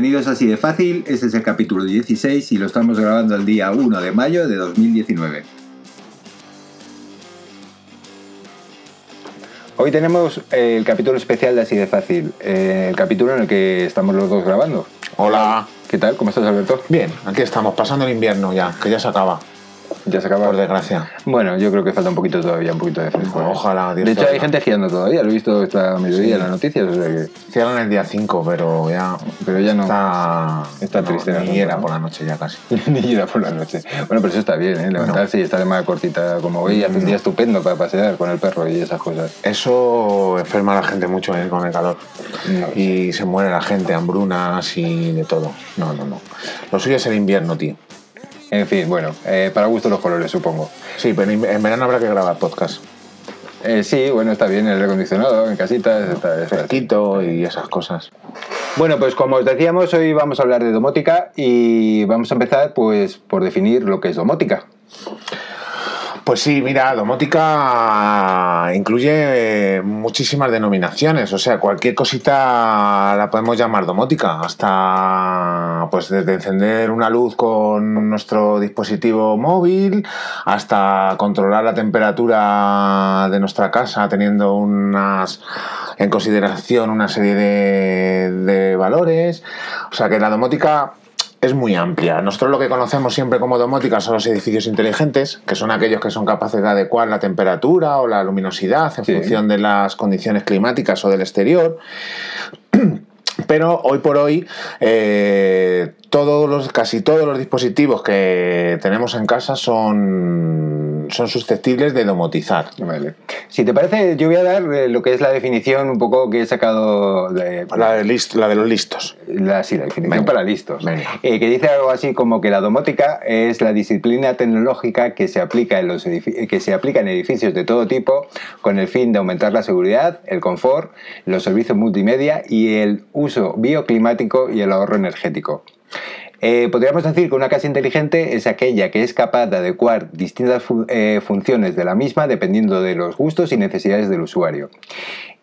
bienvenidos a Así de Fácil. Este es el capítulo 16 y lo estamos grabando el día 1 de mayo de 2019. Hoy tenemos el capítulo especial de Así de Fácil, eh, el capítulo en el que estamos los dos grabando. Hola. ¿Qué tal? ¿Cómo estás, Alberto? Bien, aquí estamos, pasando el invierno ya, que ya se acaba. Ya se acaba. Por desgracia. Bueno, yo creo que falta un poquito todavía, un poquito de fresco. ¿eh? Ojalá, Dios De hecho, hay gente girando todavía, lo he visto esta mediodía en las noticias, o sea que... Cierran el día 5, pero ya. Pero ya no. Está, Está no, triste Ni era por la noche ya casi. Ni llega por la noche. Bueno, pero eso está bien, ¿eh? Levantarse y estar de más cortita como hoy hace un día estupendo para pasear con el perro y esas cosas. Eso enferma a la gente mucho ¿eh? con el calor. No. Y se muere la gente, hambrunas y de todo. No, no, no. Lo suyo es el invierno, tío. En fin, bueno, eh, para gusto los colores, supongo. Sí, pero en verano habrá que grabar podcast. Eh, sí, bueno, está bien el aire acondicionado en casita. Está, está- Fresquito y esas cosas. Bueno, pues como os decíamos, hoy vamos a hablar de domótica y vamos a empezar pues por definir lo que es domótica. Pues sí, mira, domótica incluye eh, muchísimas denominaciones, o sea, cualquier cosita la podemos llamar domótica, hasta pues desde encender una luz con nuestro dispositivo móvil hasta controlar la temperatura de nuestra casa teniendo unas en consideración una serie de, de valores, o sea que la domótica es muy amplia. Nosotros lo que conocemos siempre como domótica son los edificios inteligentes, que son aquellos que son capaces de adecuar la temperatura o la luminosidad en Sí. función de las condiciones climáticas o del exterior. Pero hoy por hoy, eh, todos los, casi todos los dispositivos que tenemos en casa son, son susceptibles de domotizar. Vale. Si te parece, yo voy a dar eh, lo que es la definición un poco que he sacado de, La de, list- la de los listos. La, sí, la definición Venga. para listos. Eh, que dice algo así como que la domótica es la disciplina tecnológica que se, aplica en los edifi- que se aplica en edificios de todo tipo con el fin de aumentar la seguridad, el confort, los servicios multimedia y el uso bioclimático y el ahorro energético. Eh, podríamos decir que una casa inteligente es aquella que es capaz de adecuar distintas eh, funciones de la misma dependiendo de los gustos y necesidades del usuario.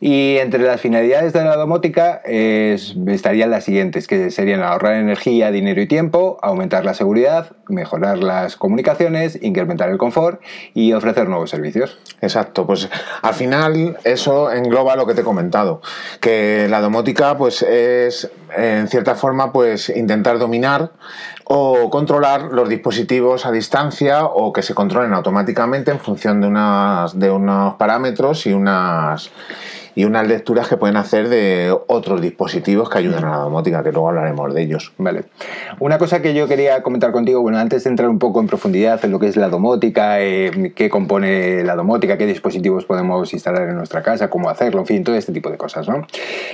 Y entre las finalidades de la domótica es- estarían las siguientes, que serían ahorrar energía, dinero y tiempo, aumentar la seguridad, mejorar las comunicaciones, incrementar el confort y ofrecer nuevos servicios. Exacto, pues al final eso engloba lo que te he comentado, que la domótica pues es en cierta forma pues intentar dominar o controlar los dispositivos a distancia o que se controlen automáticamente en función de unas de unos parámetros y unas y unas lecturas que pueden hacer de otros dispositivos que ayudan a la domótica, que luego hablaremos de ellos. Vale. Una cosa que yo quería comentar contigo, bueno, antes de entrar un poco en profundidad en lo que es la domótica, eh, qué compone la domótica, qué dispositivos podemos instalar en nuestra casa, cómo hacerlo, en fin, todo este tipo de cosas, ¿no?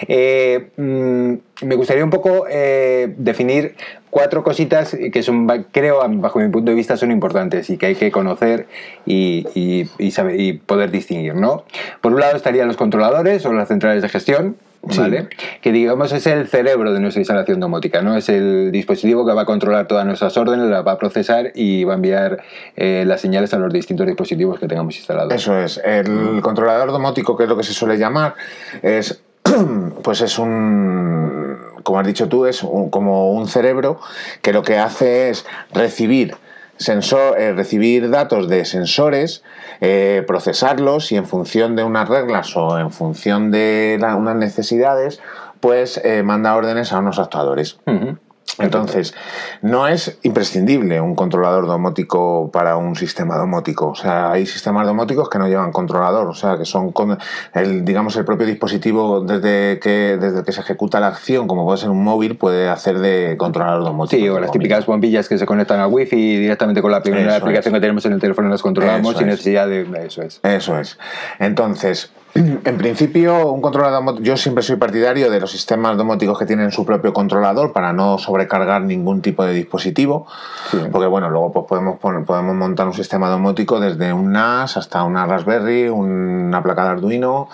Eh, mm, me gustaría un poco eh, definir cuatro cositas que son, creo, bajo mi punto de vista, son importantes y que hay que conocer y, y- y saber- y poder distinguir, ¿no? Por un lado estarían los controladores o las centrales de gestión, Sí. ¿vale? Que digamos es el cerebro de nuestra instalación domótica, ¿no? Es el dispositivo que va a controlar todas nuestras órdenes, las va a procesar y va a enviar eh, las señales a los distintos dispositivos que tengamos instalados. Eso es. El controlador domótico, que es lo que se suele llamar, es pues es un como has dicho tú, es como un cerebro que lo que hace es recibir sensor, eh, recibir datos de sensores, eh, procesarlos y en función de unas reglas o en función de unas necesidades, pues eh, manda órdenes a unos actuadores. Entonces, no es imprescindible un controlador domótico para un sistema domótico. O sea, hay sistemas domóticos que no llevan controlador, o sea, que son con el, digamos, el propio dispositivo desde que, desde el que se ejecuta la acción, como puede ser un móvil, puede hacer de controlador domótico. Sí, o las típicas bombillas que se conectan al wifi y directamente con la primera Eso aplicación es. que tenemos en el teléfono las controlamos Eso sin es. necesidad de eso es. Eso es. Entonces, en principio, un controlador domótico, yo siempre soy partidario de los sistemas domóticos que tienen su propio controlador para no sobrecargar ningún tipo de dispositivo, Sí. porque bueno, luego pues podemos poner, podemos montar un sistema domótico desde un NAS hasta una Raspberry, una placa de Arduino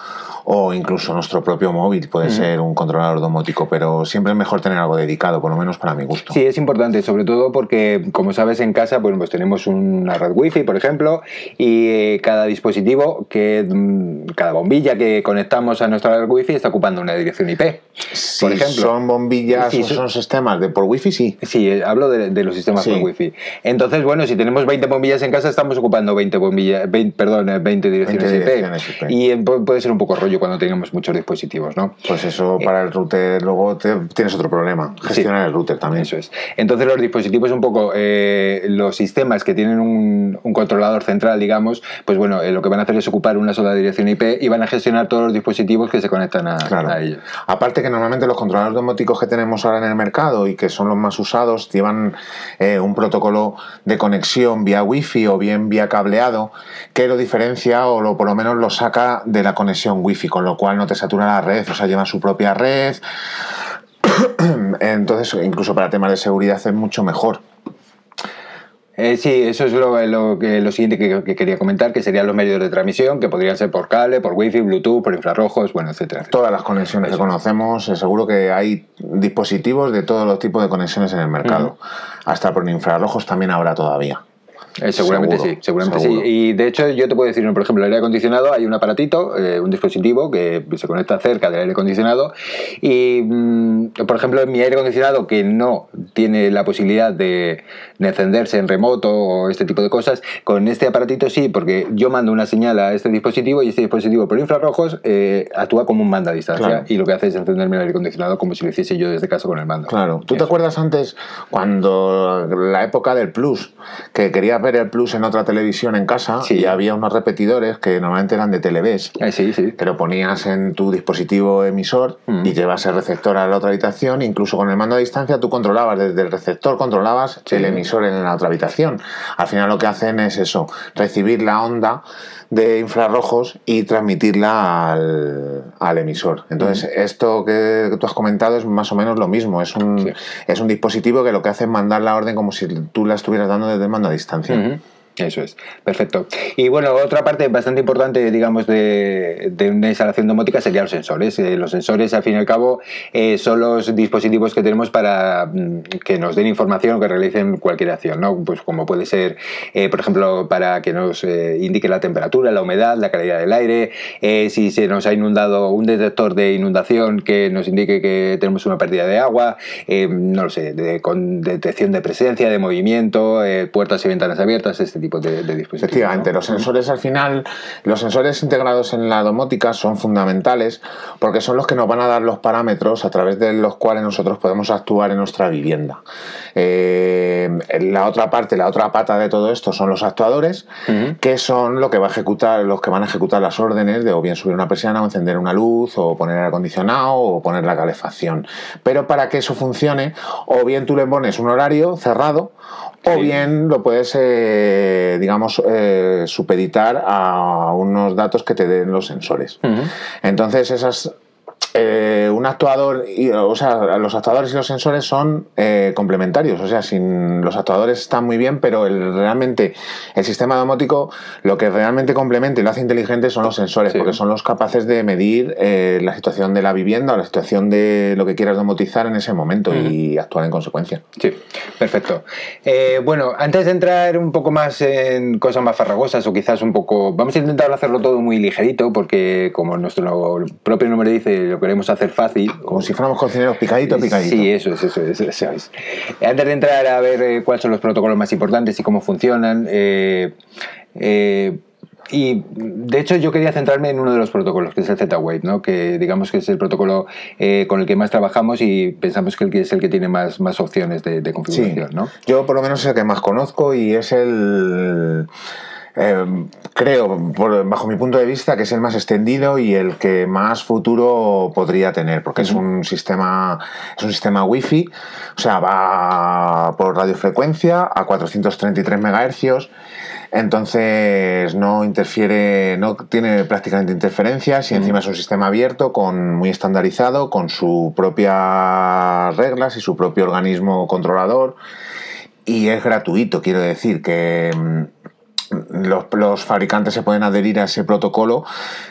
o incluso nuestro propio móvil puede ser un controlador domótico, pero siempre es mejor tener algo dedicado, por lo menos para mi gusto. Sí, es importante, sobre todo porque, como sabes, en casa pues, pues tenemos una red wifi, por ejemplo, y eh, cada dispositivo, que mm, cada bombilla que conectamos a nuestra red wifi está ocupando una dirección IP. Si por ejemplo, son bombillas o son sistemas de por wifi, sí. Sí, eh, hablo de, los sistemas por wifi. Entonces, bueno, si tenemos 20 bombillas en casa, estamos ocupando 20 bombillas, 20, perdón, 20 direcciones, IP. Y puede ser un poco rollo cuando tengamos muchos dispositivos, ¿no? Pues eso para el router luego tienes otro problema. Gestionar el router también. Eso es. Entonces los dispositivos un poco, eh, los sistemas que tienen un, controlador central, digamos, pues bueno, eh, lo que van a hacer es ocupar una sola dirección IP y van a gestionar todos los dispositivos que se conectan a, ellos. Aparte que normalmente los controladores domóticos que tenemos ahora en el mercado y que son los más usados llevan eh, un protocolo de conexión vía wifi o bien vía cableado que lo diferencia o lo, por lo menos lo saca de la conexión wifi, con lo cual no te satura la red, o sea, lleva su propia red. Entonces, incluso para temas de seguridad es mucho mejor. Eh, sí, eso es lo, que, lo siguiente que, quería comentar, que serían los medios de transmisión, que podrían ser por cable, por wifi, bluetooth, por infrarrojos, bueno, etcétera. Todas las conexiones que conocemos, eh, seguro que hay dispositivos de todos los tipos de conexiones en el mercado. Hasta por infrarrojos también habrá todavía. Eh, seguramente sí, seguramente sí. Y de hecho, yo te puedo decir, por ejemplo, el aire acondicionado, hay un aparatito, eh, un dispositivo que se conecta cerca del aire acondicionado. Y, mm, por ejemplo, en mi aire acondicionado, que no tiene la posibilidad de, encenderse en remoto o este tipo de cosas, con este aparatito sí, porque yo mando una señal a este dispositivo y este dispositivo por infrarrojos eh, actúa como un mando a distancia. Y lo que hace es encenderme el aire acondicionado como si lo hiciese yo desde casa con el mando. Claro. ¿Tú te acuerdas antes, cuando la época del Plus, que quería el Plus en otra televisión en casa y había unos repetidores que normalmente eran de Televes. Eh, sí, sí. Que lo ponías en tu dispositivo emisor mm. y llevas el receptor a la otra habitación. Incluso con el mando a distancia tú controlabas desde el receptor, controlabas el emisor en la otra habitación. Al final lo que hacen es eso, recibir la onda de infrarrojos y transmitirla al, emisor. Entonces, esto que, tú has comentado es más o menos lo mismo. Es un, es un dispositivo que lo que hace es mandar la orden como si tú la estuvieras dando desde mando a distancia. Eso es, perfecto. Y bueno, otra parte bastante importante, digamos, de, una instalación domótica serían los sensores. Eh, los sensores, al fin y al cabo, eh, son los dispositivos que tenemos para mm, que nos den información o que realicen cualquier acción, ¿no? Pues como puede ser, eh, por ejemplo, para que nos indique la temperatura, la humedad, la calidad del aire, si se nos ha inundado un detector de inundación que nos indique que tenemos una pérdida de agua, no lo sé, con detección de presencia, de movimiento, puertas y ventanas abiertas, este tipo de, dispositivos. Efectivamente, los sensores al final, los sensores integrados en la domótica son fundamentales porque son los que nos van a dar los parámetros a través de los cuales nosotros podemos actuar en nuestra vivienda. Eh, la otra parte, la otra pata de todo esto son los actuadores, que son lo que va a ejecutar, los que van a ejecutar las órdenes de o bien subir una persiana o encender una luz o poner aire acondicionado o poner la calefacción. Pero para que eso funcione, o bien tú le pones un horario cerrado o bien lo puedes, eh, digamos, eh, supeditar a unos datos que te den los sensores. Entonces, esas eh, un actuador, y, o sea, los actuadores y los sensores son eh, complementarios, o sea, sin, los actuadores están muy bien, pero el, realmente el sistema domótico lo que realmente complementa y lo hace inteligente son los sensores, porque son los capaces de medir eh, la situación de la vivienda o la situación de lo que quieras domotizar en ese momento y actuar en consecuencia. Sí, perfecto. bueno, antes de entrar un poco más en cosas más farragosas o quizás un poco, vamos a intentar hacerlo todo muy ligerito, porque como nuestro propio nombre dice, lo queremos hacer fácil. Como si fuéramos cocineros picadito, picadito. Sí, eso es, eso es, eso es. Antes de entrar a ver eh, cuáles son los protocolos más importantes y cómo funcionan, eh, eh, y de hecho yo quería centrarme en uno de los protocolos, que es el Z-Wave, ¿no? que digamos que es el protocolo con el que más trabajamos y pensamos que es el que tiene más, más opciones de, configuración. ¿no? Yo por lo menos es el que más conozco y es el Em, creo, bajo mi punto de vista, que es el más extendido y el que más futuro podría tener, porque es un sistema, es un sistema Wi-Fi, o sea, va por radiofrecuencia a 433 MHz. Entonces no interfiere, no tiene prácticamente interferencias y encima es un sistema abierto, con, muy estandarizado, con sus propias reglas y su propio organismo controlador. Y es gratuito, quiero decir que los, los, fabricantes se pueden adherir a ese protocolo.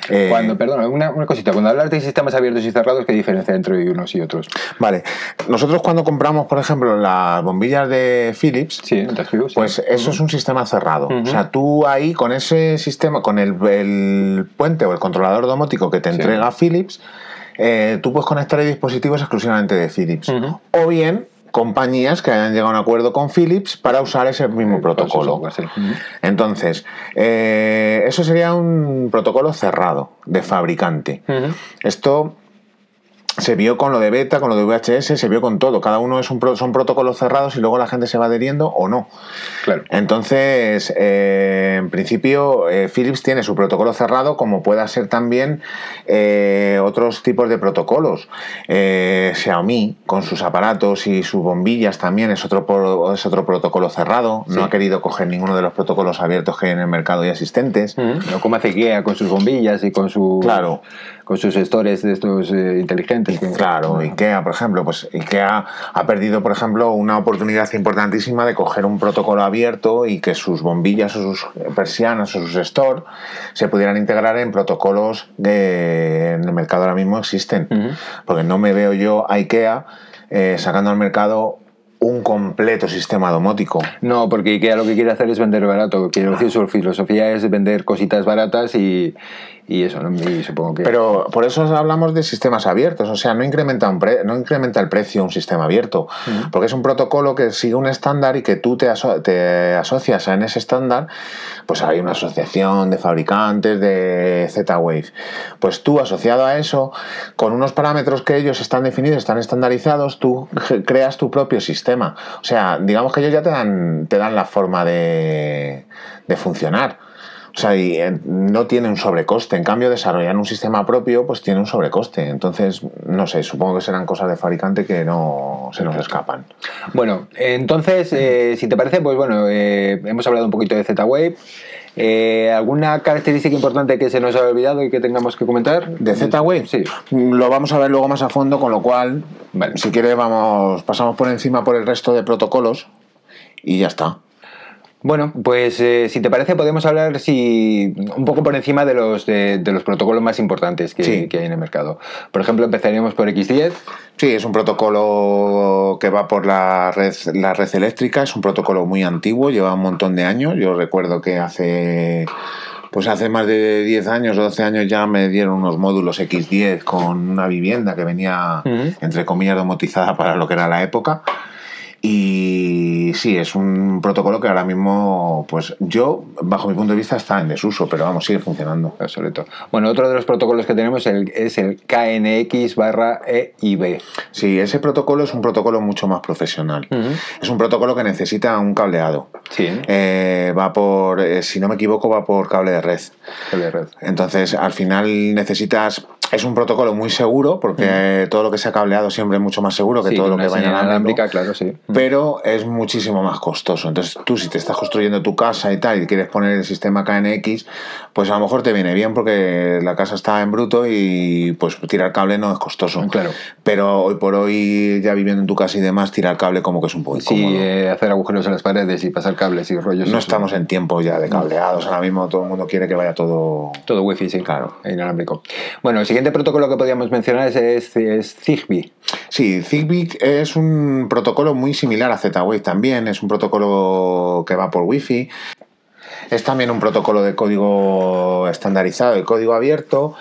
Eh, cuando, perdón, una, una, cosita, cuando hablas de sistemas abiertos y cerrados, ¿qué diferencia entre unos y otros? Vale, nosotros cuando compramos, por ejemplo, las bombillas de Philips, sí, pues eso es un sistema cerrado. O sea, tú ahí con ese sistema, con el, el puente o el controlador domótico que te entrega Philips, eh, tú puedes conectar dispositivos exclusivamente de Philips. O bien compañías que hayan llegado a un acuerdo con Philips para usar ese mismo protocolo. Entonces, eh, eso sería un protocolo cerrado de fabricante. Esto se vio con lo de beta, con lo de VHS, se vio con todo. Cada uno es un son protocolos cerrados y luego la gente se va adheriendo o no. Claro. Entonces, eh, en principio, eh, Philips tiene su protocolo cerrado, como pueda ser también eh, otros tipos de protocolos. Xiaomi, con sus aparatos y sus bombillas, también es otro, es otro protocolo cerrado. No ha querido coger ninguno de los protocolos abiertos que hay en el mercado y existentes. No como hace IKEA con sus bombillas y con su. Claro con sus gestores de estos inteligentes. Claro, IKEA, por ejemplo, pues IKEA ha perdido, por ejemplo, una oportunidad importantísima de coger un protocolo abierto y que sus bombillas o sus persianas o sus store se pudieran integrar en protocolos que en el mercado ahora mismo existen. Porque no me veo yo a IKEA eh, sacando al mercado un completo sistema domótico. No, porque IKEA lo que quiere hacer es vender barato. Quiero decir, su filosofía es vender cositas baratas y, y eso, ¿no? supongo que... Pero por eso hablamos de sistemas abiertos, o sea, no incrementa, un no incrementa el precio un sistema abierto, porque es un protocolo que sigue un estándar y que tú te, te asocias en ese estándar, pues hay una asociación de fabricantes de Z-Wave. Pues tú asociado a eso, con unos parámetros que ellos están definidos, están estandarizados, tú creas tu propio sistema. O sea, digamos que ellos ya te dan, te dan la forma de, de funcionar. O sea, y eh, no tiene un sobrecoste. En cambio, desarrollar un sistema propio, pues tiene un sobrecoste. Entonces, no sé, supongo que serán cosas de fabricante que no se nos escapan. Bueno, entonces, eh, si te parece, pues bueno, eh, hemos hablado un poquito de Z-Wave. ¿Alguna característica importante que se nos haya olvidado y que tengamos que comentar? ¿De Z-Wave? Sí. Lo vamos a ver luego más a fondo, con lo cual, si quieres, vamos, pasamos por encima por el resto de protocolos y ya está. Bueno, pues eh, si te parece podemos hablar si, un poco por encima de los, de, los protocolos más importantes que, hay en el mercado. Por ejemplo, empezaríamos por X10. Sí, es un protocolo que va por la red, la red eléctrica, es un protocolo muy antiguo, lleva un montón de años. Yo recuerdo que hace pues hace más de 10 años o 12 años ya me dieron unos módulos X10 con una vivienda que venía, entre comillas, domotizada para lo que era la época. Y sí, es un protocolo que ahora mismo, pues yo, bajo mi punto de vista, está en desuso, pero vamos, sigue funcionando. Absoluto. Bueno, otro de los protocolos que tenemos es el KNX barra EIB. Sí, ese protocolo es un protocolo mucho más profesional. Es un protocolo que necesita un cableado. Sí. Eh, va por, eh, si no me equivoco, va por cable de red. Cable de red. Entonces, al final necesitas es un protocolo muy seguro porque todo lo que se ha cableado siempre es mucho más seguro que todo lo que va en alámbrica, claro, sí. Pero es muchísimo más costoso. Entonces, tú si te estás construyendo tu casa y tal y quieres poner el sistema KNX, pues a lo mejor te viene bien porque la casa está en bruto y pues tirar cable no es costoso. Claro. Pero hoy por hoy, ya viviendo en tu casa y demás, tirar cable como que es un poco incómodo. Sí, eh, hacer agujeros en las paredes y pasar cables y rollos. No estamos en tiempo ya de cableados. Ahora mismo todo el mundo quiere que vaya todo... Todo wifi, sí. Claro. Inalámbrico. Bueno, si siguiente protocolo que podríamos mencionar es, Zigbee. Sí, Zigbee es un protocolo muy similar a Z-Wave también, es un protocolo que va por Wi-Fi. Es también un protocolo de código estandarizado, de código abierto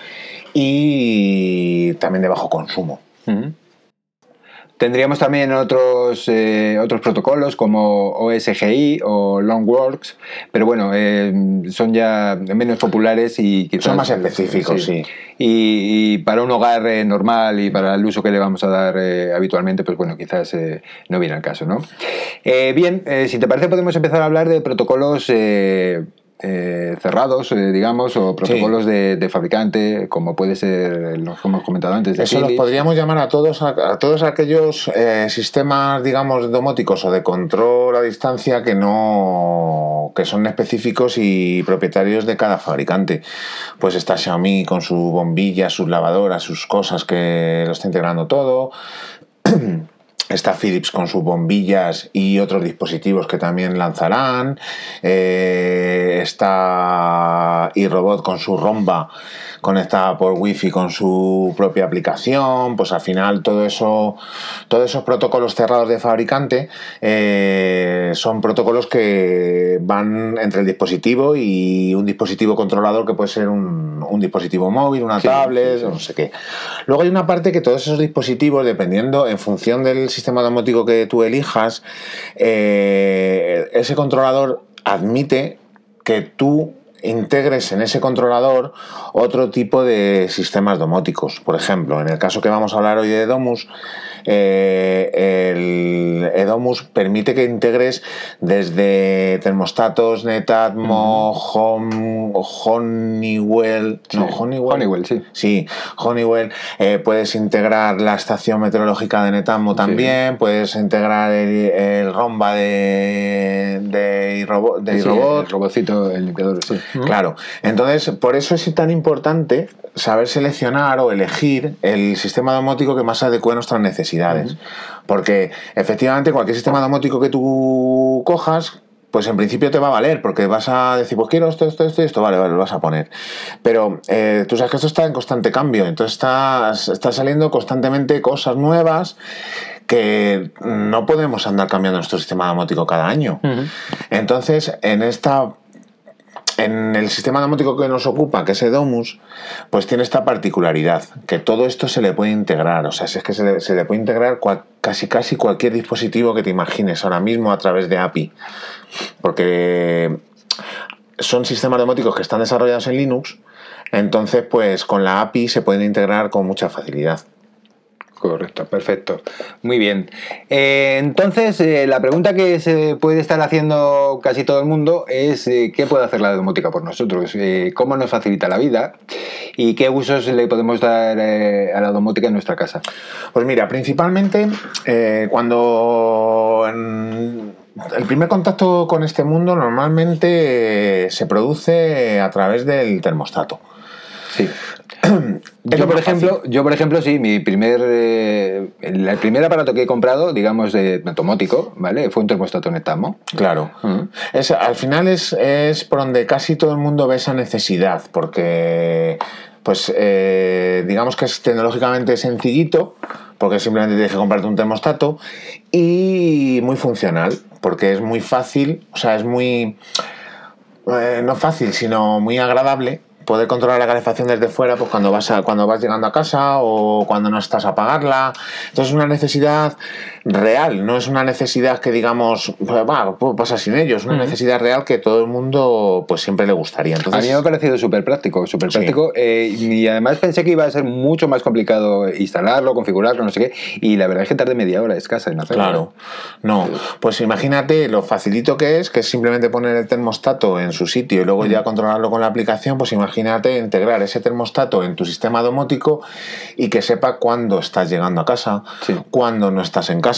y también de bajo consumo. Tendríamos también otros, eh, otros protocolos como OSGI o Longworks, pero bueno, eh, son ya menos populares y quizás, son más específicos, sí. Y, para un hogar eh, normal y para el uso que le vamos a dar habitualmente, pues bueno, quizás no viene al caso, ¿no? bien, si te parece podemos empezar a hablar de protocolos eh, cerrados, eh, digamos, o protocolos de, fabricante, como puede ser los que hemos comentado antes. Eso los podríamos llamar a todos, a, todos aquellos eh, sistemas, digamos, domóticos o de control a distancia que no que son específicos y propietarios de cada fabricante. Pues está Xiaomi con su bombilla, sus lavadoras, sus cosas que lo está integrando todo. Está Philips con sus bombillas y otros dispositivos que también lanzarán. Eh, está iRobot con su romba conectada por wifi con su propia aplicación, pues al final todo eso, todos esos protocolos cerrados de fabricante eh, son protocolos que van entre el dispositivo y un dispositivo controlador que puede ser un, dispositivo móvil, una tablet, no sé qué. Luego hay una parte que todos esos dispositivos, dependiendo en función del sistema domótico que tú elijas, eh, ese controlador admite que tú integres en ese controlador otro tipo de sistemas domóticos. Por ejemplo, en el caso que vamos a hablar hoy de Domus, eh, el Edomus permite que integres desde termostatos, Netatmo, Honeywell, Honeywell, sí. Sí, Honeywell. Eh, puedes integrar la estación meteorológica de Netatmo también, puedes integrar el, Romba de, de, robot, de el robotcito, el limpiador, sí. Claro. Entonces, por eso es tan importante saber seleccionar o elegir el sistema domótico que más adecue a nuestras necesidades. Porque efectivamente cualquier sistema domótico que tú cojas, pues en principio te va a valer, porque vas a decir, pues quiero esto, esto, esto esto, vale, vale, lo vas a poner. Pero eh, tú sabes que esto está en constante cambio, entonces está, está saliendo constantemente cosas nuevas que no podemos andar cambiando nuestro sistema domótico cada año. Entonces, en esta en el sistema domótico que nos ocupa, que es Edomus, pues tiene esta particularidad, que todo esto se le puede integrar, o sea, es que se le, puede integrar casi casi cualquier dispositivo que te imagines ahora mismo a través de API, porque son sistemas domóticos que están desarrollados en Linux, entonces pues con la API se pueden integrar con mucha facilidad. Correcto, perfecto. Muy bien. Eh, entonces, eh, la pregunta que se puede estar haciendo casi todo el mundo es eh, ¿qué puede hacer la domótica por nosotros? ¿Cómo nos facilita la vida? ¿Y qué usos le podemos dar a la domótica en nuestra casa? Pues mira, principalmente cuando... el primer contacto con este mundo normalmente se produce a través del termostato. Sí. yo, por ejemplo, yo, por ejemplo, sí, mi primer, eh, el, primer aparato que he comprado, digamos, de automótico, ¿vale? Fue un termostato Netamo. Claro. es, al final es, es por donde casi todo el mundo ve esa necesidad, porque pues eh, digamos que es tecnológicamente sencillito, porque simplemente tienes que comprarte un termostato, y muy funcional, porque es muy fácil, o sea, es muy... Eh, no fácil, sino muy agradable poder controlar la calefacción desde fuera, pues cuando vas a, cuando vas llegando a casa o cuando no estás a apagarla. Entonces es una necesidad real, no es una necesidad que digamos, va, pues pasa sin ellos, es una necesidad real que todo el mundo pues siempre le gustaría. Entonces, a mí me ha parecido súper práctico, súper práctico eh, y además pensé que iba a ser mucho más complicado instalarlo, configurarlo, no sé qué, y la verdad es que tarde media hora escasa en hacerlo. Claro, no, pues imagínate lo facilito que es, que es simplemente poner el termostato en su sitio y luego ya controlarlo con la aplicación, pues imagínate integrar ese termostato en tu sistema domótico y que sepa cuándo estás llegando a casa, cuándo no estás en casa,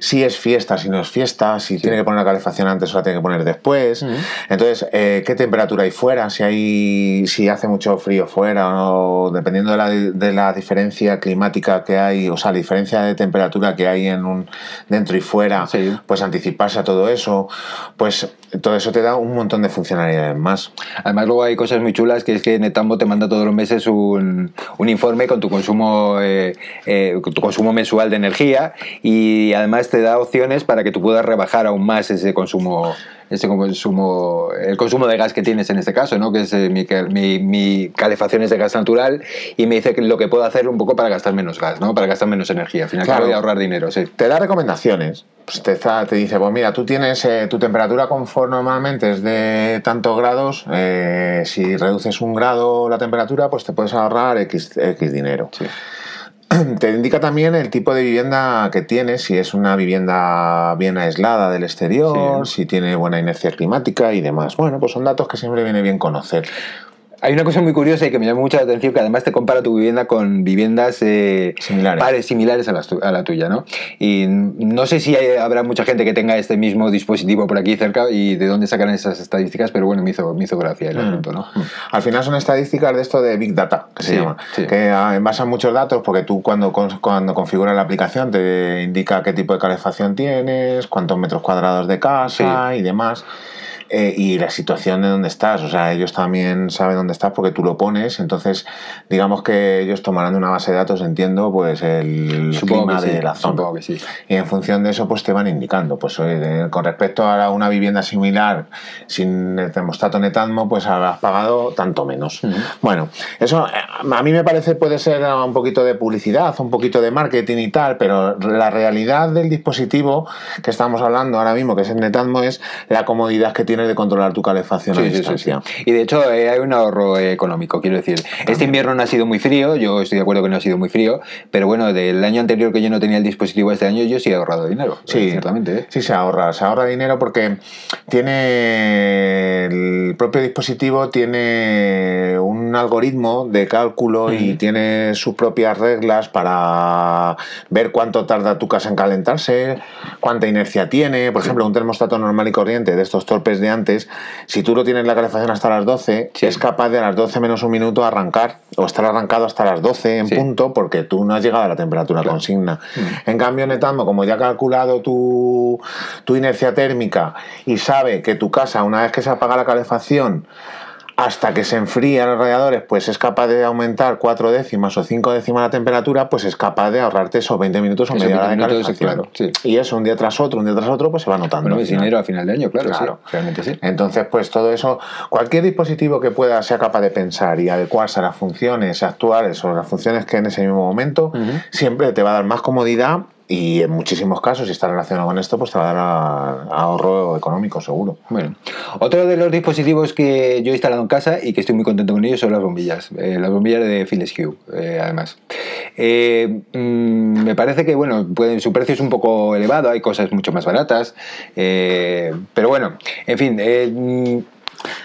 si es fiesta, si no es fiesta, si tiene que poner la calefacción antes o la tiene que poner después. Entonces, eh, qué temperatura hay fuera, si hay, si hace mucho frío fuera o dependiendo de la, de la diferencia climática que hay, o sea, la diferencia de temperatura que hay en un dentro y fuera, pues anticiparse a todo eso, pues todo eso te da un montón de funcionalidades más. Además, luego hay cosas muy chulas que es que Netambo te manda todos los meses un, un informe con tu consumo, eh, eh, tu consumo mensual de energía y además te da opciones para que tú puedas rebajar aún más ese consumo ese consumo, el consumo de gas que tienes en este caso, ¿no? que es eh, mi, mi, calefacción es de gas natural y me dice lo que puedo hacer un poco para gastar menos gas, ¿no? para gastar menos energía. Al final voy a ahorrar dinero. Sí. Te da recomendaciones. Pues te, te, dice, pues mira, tú tienes eh, tu temperatura confort normalmente es de tantos grados, eh, si reduces un grado la temperatura, pues te puedes ahorrar X, X dinero. Sí. te indica también el tipo de vivienda que tienes, si es una vivienda bien aislada del exterior, si tiene buena inercia climática y demás. Bueno, pues son datos que siempre viene bien conocer. Hay una cosa muy curiosa y que me llama mucho la atención, que además te compara tu vivienda con viviendas eh, Similares. pares similares a la, a la tuya, ¿no? Y no sé si hay- habrá mucha gente que tenga este mismo dispositivo por aquí cerca y de dónde sacan esas estadísticas, pero bueno, me hizo, me hizo gracia el Mm. asunto, ¿no? Al final son estadísticas de esto de Big Data, que se Sí, llama. sí. Que ah, basan muchos datos porque tú cuando, cuando configuras la aplicación te indica qué tipo de calefacción tienes, cuántos metros cuadrados de casa y demás. Eh, y la situación de dónde estás. O sea, ellos también saben dónde estás porque tú lo pones. Entonces, digamos que ellos tomarán de una base de datos, entiendo, pues el Supongo clima sí, de la zona. supongo que sí. Y en función de eso, pues te van indicando. Pues oye, de- con respecto a una vivienda similar sin el termostato Netatmo, pues habrás pagado tanto menos. Bueno, eso eh, a mí me parece puede ser un poquito de publicidad, un poquito de marketing y tal, pero la realidad del dispositivo que estamos hablando ahora mismo, que es el Netatmo, es la comodidad que tienes de controlar tu calefacción a Sí, sí, sí, distancia. sí. Y de hecho eh, hay un ahorro económico, quiero decir. Este invierno no ha sido muy frío, yo estoy de acuerdo que no ha sido muy frío, pero bueno, del año anterior que yo no tenía el dispositivo este año, yo sí he ahorrado dinero. Sí, eh, ciertamente. ¿eh? Sí, se ahorra. Se ahorra dinero porque tiene el propio dispositivo tiene un algoritmo de cálculo y tiene sus propias reglas para ver cuánto tarda tu casa en calentarse, cuánta inercia tiene. Por ejemplo, un termostato normal y corriente de estos torpes de antes, si tú lo tienes la calefacción hasta las 12, Sí. es capaz de a las 12 menos un minuto arrancar o estar arrancado hasta las 12 en Sí. punto porque tú no has llegado a la temperatura Claro. consigna. En cambio, Netatmo, como ya ha calculado tu, tu inercia térmica y sabe que tu casa, una vez que se apaga la calefacción, hasta que se enfrían los radiadores, pues es capaz de aumentar cuatro décimas o cinco décimas la temperatura, pues es capaz de ahorrarte esos 20 minutos o Esos media hora de 20 minutos, calefacción. claro, sí. Y eso un día tras otro, un día tras otro, pues se va notando. Bueno, es dinero a final de año, claro, Claro. sí, realmente sí. Entonces, pues todo eso, cualquier dispositivo que pueda sea capaz de pensar y adecuarse a las funciones actuales o las funciones que en ese mismo momento, siempre te va a dar más comodidad y en muchísimos casos, si está relacionado con esto, pues te va a dar ahorro económico, seguro. Bueno, otro de los dispositivos que yo he instalado en casa y que estoy muy contento con ellos son las bombillas, eh, las bombillas de Philips Hue, eh, además. Eh, mm, me parece que, bueno, pueden- su precio es un poco elevado, hay cosas mucho más baratas, pero bueno, en fin, mm, ¿Cómo-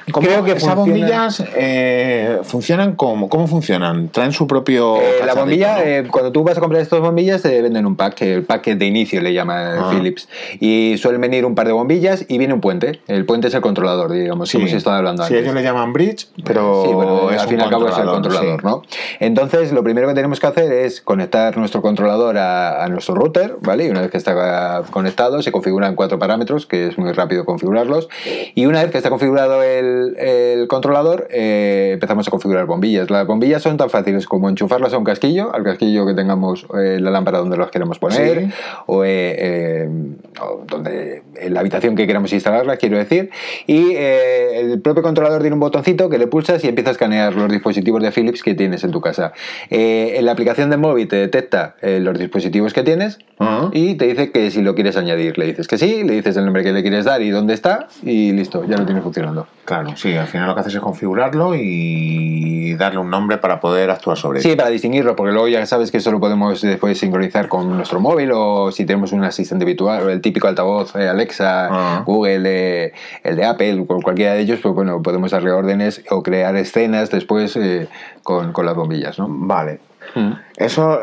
creo que esas funciona- bombillas eh, funcionan como, ¿cómo funcionan? Traen su propio. Eh, la bombilla, ¿no? eh, cuando tú vas a comprar estas bombillas, te venden un pack, el pack de inicio le llama Ah. Philips. Y suelen venir un par de bombillas y viene un puente. El puente es el controlador, digamos, Sí, como se estaba hablando sí, antes. ellos le llaman bridge, pero Sí, bueno, es al fin y al cabo es el controlador, sí. ¿no? Entonces, lo primero que tenemos que hacer es conectar nuestro controlador a, a nuestro router, ¿vale? Y una vez que está conectado, se configuran cuatro parámetros, que es muy rápido configurarlos. Y una vez que está configurado el, el controlador, eh, empezamos a configurar bombillas. Las bombillas son tan fáciles como enchufarlas a un casquillo, al casquillo que tengamos eh, la lámpara donde las queremos poner, Sí. o, eh, eh, o donde, en la habitación que queramos instalarlas, quiero decir. Y el propio controlador tiene un botoncito que le pulsas y empieza a escanear los dispositivos de Philips que tienes en tu casa. En la aplicación de móvil te detecta los dispositivos que tienes y te dice que si lo quieres añadir, le dices que sí, le dices el nombre que le quieres dar y dónde está y listo, ya lo tienes funcionando. Claro, sí, al final lo que haces es configurarlo y darle un nombre para poder actuar sobre él. Sí, para distinguirlo, porque luego ya sabes que eso lo podemos después sincronizar con nuestro móvil o si tenemos un asistente virtual el típico altavoz eh, Alexa, Ah. Google, eh, el de Apple, cualquiera de ellos, pues bueno, podemos darle órdenes o crear escenas después eh, con, con las bombillas, ¿no? Vale. Eso,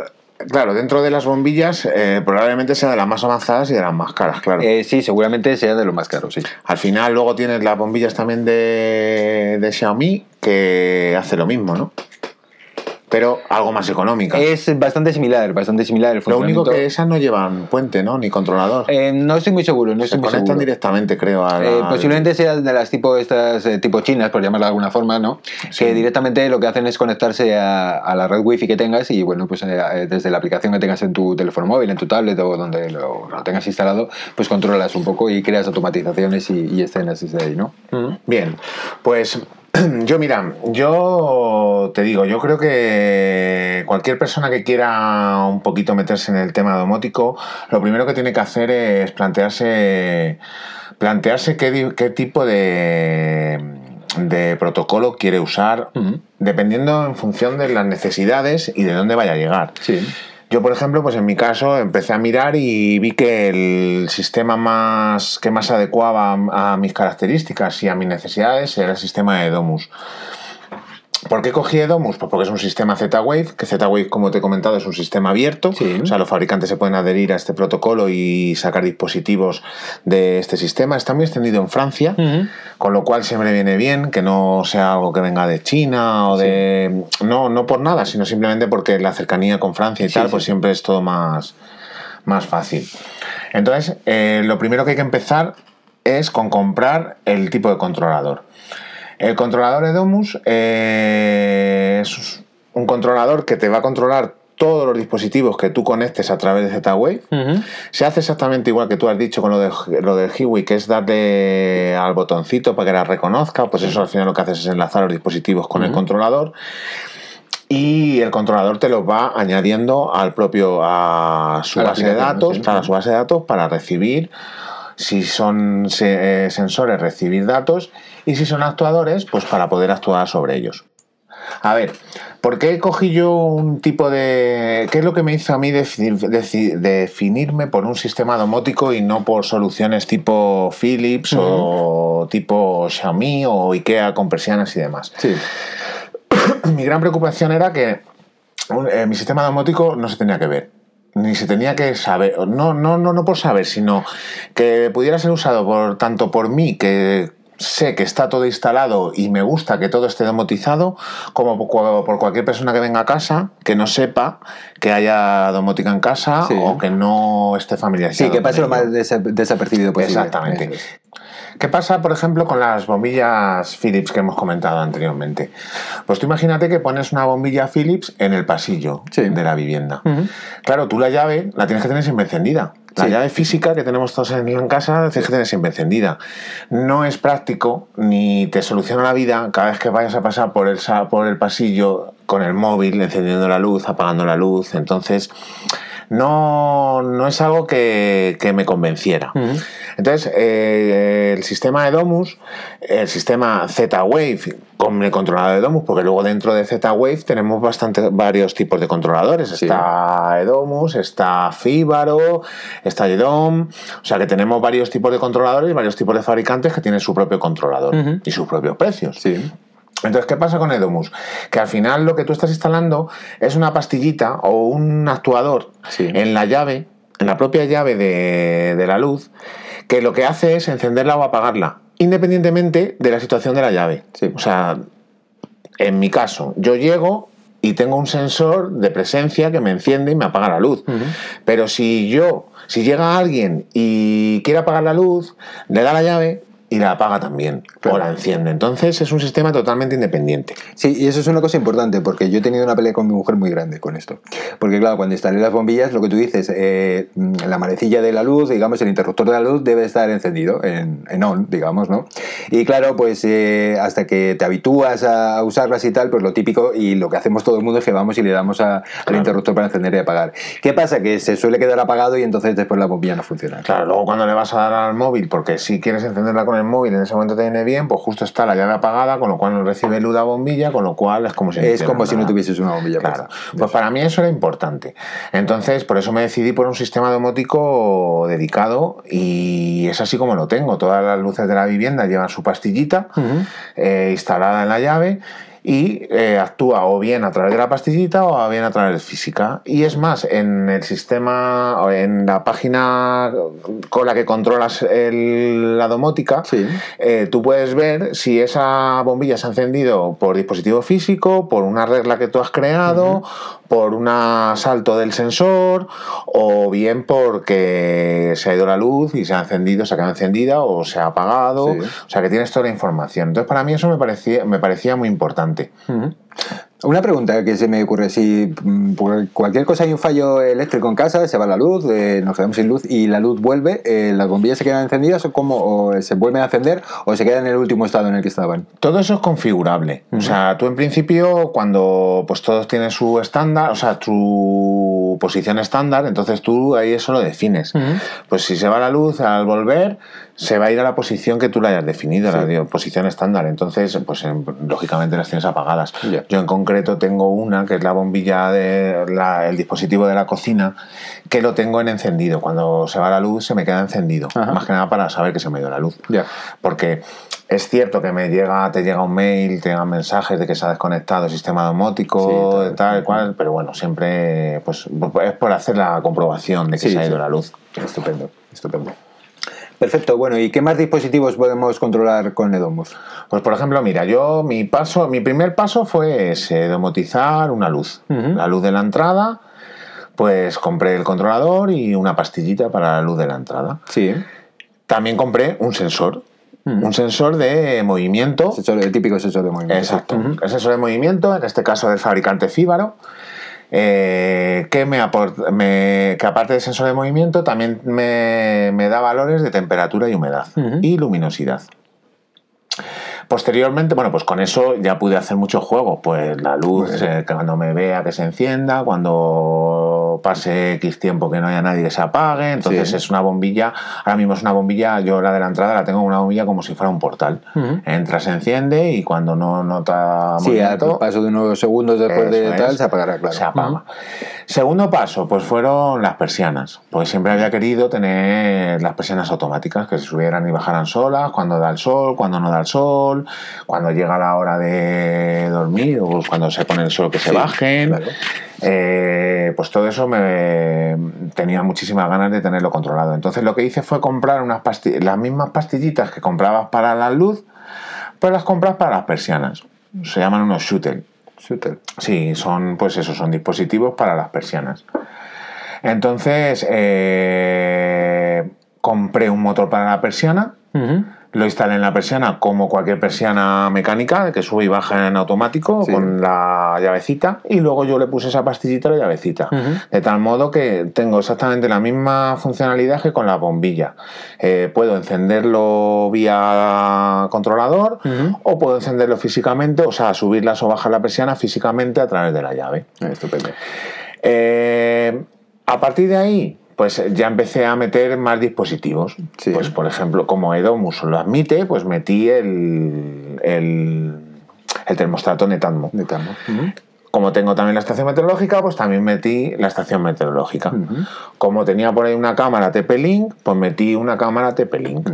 claro, dentro de las bombillas eh, probablemente sea de las más avanzadas y de las más caras, claro. Eh, sí, seguramente sea de lo más caro, sí. Al final luego tienes las bombillas también de, de Xiaomi que hace lo mismo, ¿no? Pero algo más económica. Es bastante similar, bastante similar el lo único que esas no llevan puente, ¿no? Ni controlador. Eh, no estoy muy seguro, no Se estoy muy conectan seguro. directamente, creo, a la- Eh, posiblemente sean de las tipo estas eh, tipo chinas, por llamarla de alguna forma, ¿no? Sí. Que directamente lo que hacen es conectarse a, a la red wifi que tengas y bueno, pues desde la aplicación que tengas en tu teléfono móvil, en tu tablet o donde lo, lo tengas instalado, pues controlas un poco y creas automatizaciones y, y escenas desde ahí, ¿no? Bien, pues yo mira, yo te digo, yo creo que cualquier persona que quiera un poquito meterse en el tema domótico, lo primero que tiene que hacer es plantearse plantearse qué, qué tipo de, de protocolo quiere usar, dependiendo en función de las necesidades y de dónde vaya a llegar. Sí. Yo, por ejemplo, pues en mi caso empecé a mirar y vi que el sistema más que más adecuaba a mis características y a mis necesidades era el sistema de Domus. ¿Por qué cogí Edomus? Pues porque es un sistema Z-Wave, que Z-Wave, como te he comentado, es un sistema abierto. Sí. O sea, los fabricantes se pueden adherir a este protocolo y sacar dispositivos de este sistema. Está muy extendido en Francia, con lo cual siempre viene bien que no sea algo que venga de China o de... No, no por nada, sino simplemente porque la cercanía con Francia y Sí, tal, pues siempre es todo más, más fácil. Entonces, eh, lo primero que hay que empezar es con comprar el tipo de controlador. El controlador Edomus eh, es un controlador que te va a controlar todos los dispositivos que tú conectes a través de Z-Wave. Se hace exactamente igual que tú has dicho con lo, de, lo del Hiwi, que es darle al botoncito para que la reconozca. Pues eso al final lo que haces es enlazar los dispositivos con el controlador. Y el controlador te los va añadiendo al propio a su A base de datos, sí. para su base de datos para recibir si son eh, sensores recibir datos y si son actuadores pues para poder actuar sobre ellos. A ver, ¿por qué cogí yo un tipo de... ¿Qué es lo que me hizo a mí definirme por un sistema domótico y no por soluciones tipo Philips o tipo Xiaomi o Ikea con persianas y demás? Sí. mi gran preocupación era que eh, mi sistema domótico no se tenía que ver. Ni se tenía que saber, no, no, no, no por saber, sino que pudiera ser usado por tanto por mí, que sé que está todo instalado y me gusta que todo esté domotizado, como por, cualquier persona que venga a casa que no sepa que haya domótica en casa Sí. o que no esté familiarizado. Sí, que pase lo más desa- desapercibido posible. Exactamente. Es. ¿Qué pasa, por ejemplo, con las bombillas Philips que hemos comentado anteriormente? Pues tú imagínate que pones una bombilla Philips en el pasillo Sí. de la vivienda. Claro, tú la llave la tienes que tener siempre encendida. La Sí. llave física que tenemos todos en, casa la tienes que tener siempre encendida. No es práctico ni te soluciona la vida cada vez que vayas a pasar por el, por el pasillo con el móvil, encendiendo la luz, apagando la luz. Entonces, no, no es algo que, que me convenciera. Entonces, eh, el sistema de Domus, el sistema Z-Wave con el controlador de Domus, porque luego dentro de Z-Wave tenemos bastante, varios tipos de controladores. Sí. Está Edomus, está Fibaro, está Edom. O sea que tenemos varios tipos de controladores y varios tipos de fabricantes que tienen su propio controlador y sus propios precios. Sí. Entonces, ¿qué pasa con Edomus? Que al final lo que tú estás instalando es una pastillita o un actuador Sí. en la llave, en la propia llave de, de la luz, que lo que hace es encenderla o apagarla, independientemente de la situación de la llave. Sí. O sea, en mi caso, yo llego y tengo un sensor de presencia que me enciende y me apaga la luz. Pero si yo, si llega alguien y quiere apagar la luz, le da la llave y la apaga también Claro. o la enciende. Entonces es un sistema totalmente independiente. Sí, y eso es una cosa importante, porque yo he tenido una pelea con mi mujer muy grande con esto. Porque claro, cuando instalé las bombillas, lo que tú dices, eh, la manecilla de la luz, digamos, el interruptor de la luz debe estar encendido, en, en on, digamos, ¿no? Y claro, pues eh, hasta que te habitúas a usarlas y tal, pues lo típico y lo que hacemos todo el mundo es que vamos y le damos a- al Claro. interruptor para encender y apagar. ¿Qué pasa? Que se suele quedar apagado y entonces después la bombilla no funciona. Claro, luego cuando le vas a dar al móvil, porque si quieres encenderla con el móvil en ese momento te viene bien, pues justo está la llave apagada, con lo cual no recibe luz la bombilla, con lo cual es como si Es como si no tuvieses una bombilla Claro, puesta. pues para mí eso era importante. Entonces, por eso me decidí por un sistema domótico dedicado y es así como lo tengo. Todas las luces de la vivienda llevan su pastillita Ujú. eh, instalada en la llave y eh, actúa o bien a través de la pastillita o bien a través de física. Y es más, en el sistema, o en la página con la que controlas el- la domótica, Sí. eh, tú puedes ver si esa bombilla se ha encendido por dispositivo físico, por una regla que tú has creado, por un salto del sensor o bien porque se ha ido la luz y se ha encendido, se ha quedado encendida o se ha apagado. Sí. O sea que tienes toda la información. Entonces para mí eso me parecía, me parecía muy importante. Una pregunta que se me ocurre, si mm, por cualquier cosa hay un fallo eléctrico en casa, se va la luz, eh, nos quedamos sin luz y la luz vuelve, eh, ¿las bombillas se quedan encendidas o, cómo, o se vuelven a encender o se quedan en el último estado en el que estaban? Todo eso es configurable. O sea, tú en principio, cuando pues todos tienen su estándar, o sea, su posición estándar, entonces tú ahí eso lo defines. Pues si se va la luz al volver, se va a ir a la posición que tú la hayas definido, la de- posición estándar. Entonces, pues en- lógicamente las tienes apagadas. Yo en concreto tengo una que es la bombilla de la- el dispositivo de la cocina que lo tengo en encendido. Cuando se va la luz se me queda encendido. Ajá. Más que nada para saber que se me ha ido la luz. Porque Es cierto que me llega, te llega un mail, te llegan mensajes de que se ha desconectado el sistema domótico, Sí, tal, cual, pero bueno, siempre pues, es por hacer la comprobación de que Sí, se ha ido la luz. Estupendo, estupendo. Perfecto, bueno, ¿y qué más dispositivos podemos controlar con Edomus? Pues por ejemplo, mira, yo mi paso, mi primer paso fue ese, domotizar una luz. La luz de la entrada, pues compré el controlador y una pastillita para la luz de la entrada. Sí, También compré un sensor, un sensor de movimiento. sensor, el típico sensor de movimiento. Exacto. El sensor de movimiento, en este caso del fabricante Fíbaro, eh, que, me que aparte del sensor de movimiento también me, me da valores de temperatura y humedad y luminosidad. Posteriormente, bueno, pues con eso ya pude hacer muchos juegos. Pues la luz, eh, cuando me vea que se encienda, cuando pase X tiempo que no haya nadie que se apague. Entonces Sí. es una bombilla, ahora mismo es una bombilla, yo la de la entrada la tengo una bombilla como si fuera un portal. Entra, se enciende y cuando no nota Sí, al paso de unos segundos después de tal, es. se apagará, claro. se apaga. Segundo paso, pues fueron las persianas. Pues siempre había querido tener las persianas automáticas, que se subieran y bajaran solas, cuando da el sol, cuando no da el sol, cuando llega la hora de dormir, o cuando se pone el sol que se Sí, bajen. claro. Eh, pues todo eso me tenía muchísimas ganas de tenerlo controlado. Entonces lo que hice fue comprar unas las mismas pastillitas que comprabas para la luz, pues las compras para las persianas. Se llaman unos shooter. Súper. Sí, son, pues eso, son dispositivos para las persianas. Entonces, eh, compré un motor para la persiana. Lo instalé en la persiana como cualquier persiana mecánica que sube y baja en automático Sí. con la llavecita y luego yo le puse esa pastillita a la llavecita. De tal modo que tengo exactamente la misma funcionalidad que con la bombilla. Eh, puedo encenderlo vía controlador o puedo encenderlo físicamente, o sea, subirlas o bajar la persiana físicamente a través de la llave. Estupendo. Eh, a partir de ahí, pues ya empecé a meter más dispositivos. Sí. Pues por ejemplo, como Edomus lo admite, pues metí el, el, el termostato Netatmo. Ujú. Como tengo también la estación meteorológica, pues también metí la estación meteorológica. Como tenía por ahí una cámara TP-Link, pues metí una cámara TP-Link.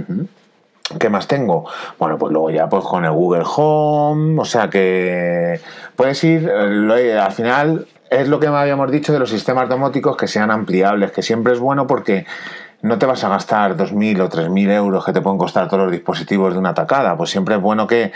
¿Qué más tengo? Bueno, pues luego ya pues con el Google Home, o sea que puedes ir, eh, eh, al final es lo que me habíamos dicho de los sistemas domóticos que sean ampliables, que siempre es bueno porque no te vas a gastar 2.000 o 3.000 euros que te pueden costar todos los dispositivos de una tacada, pues siempre es bueno que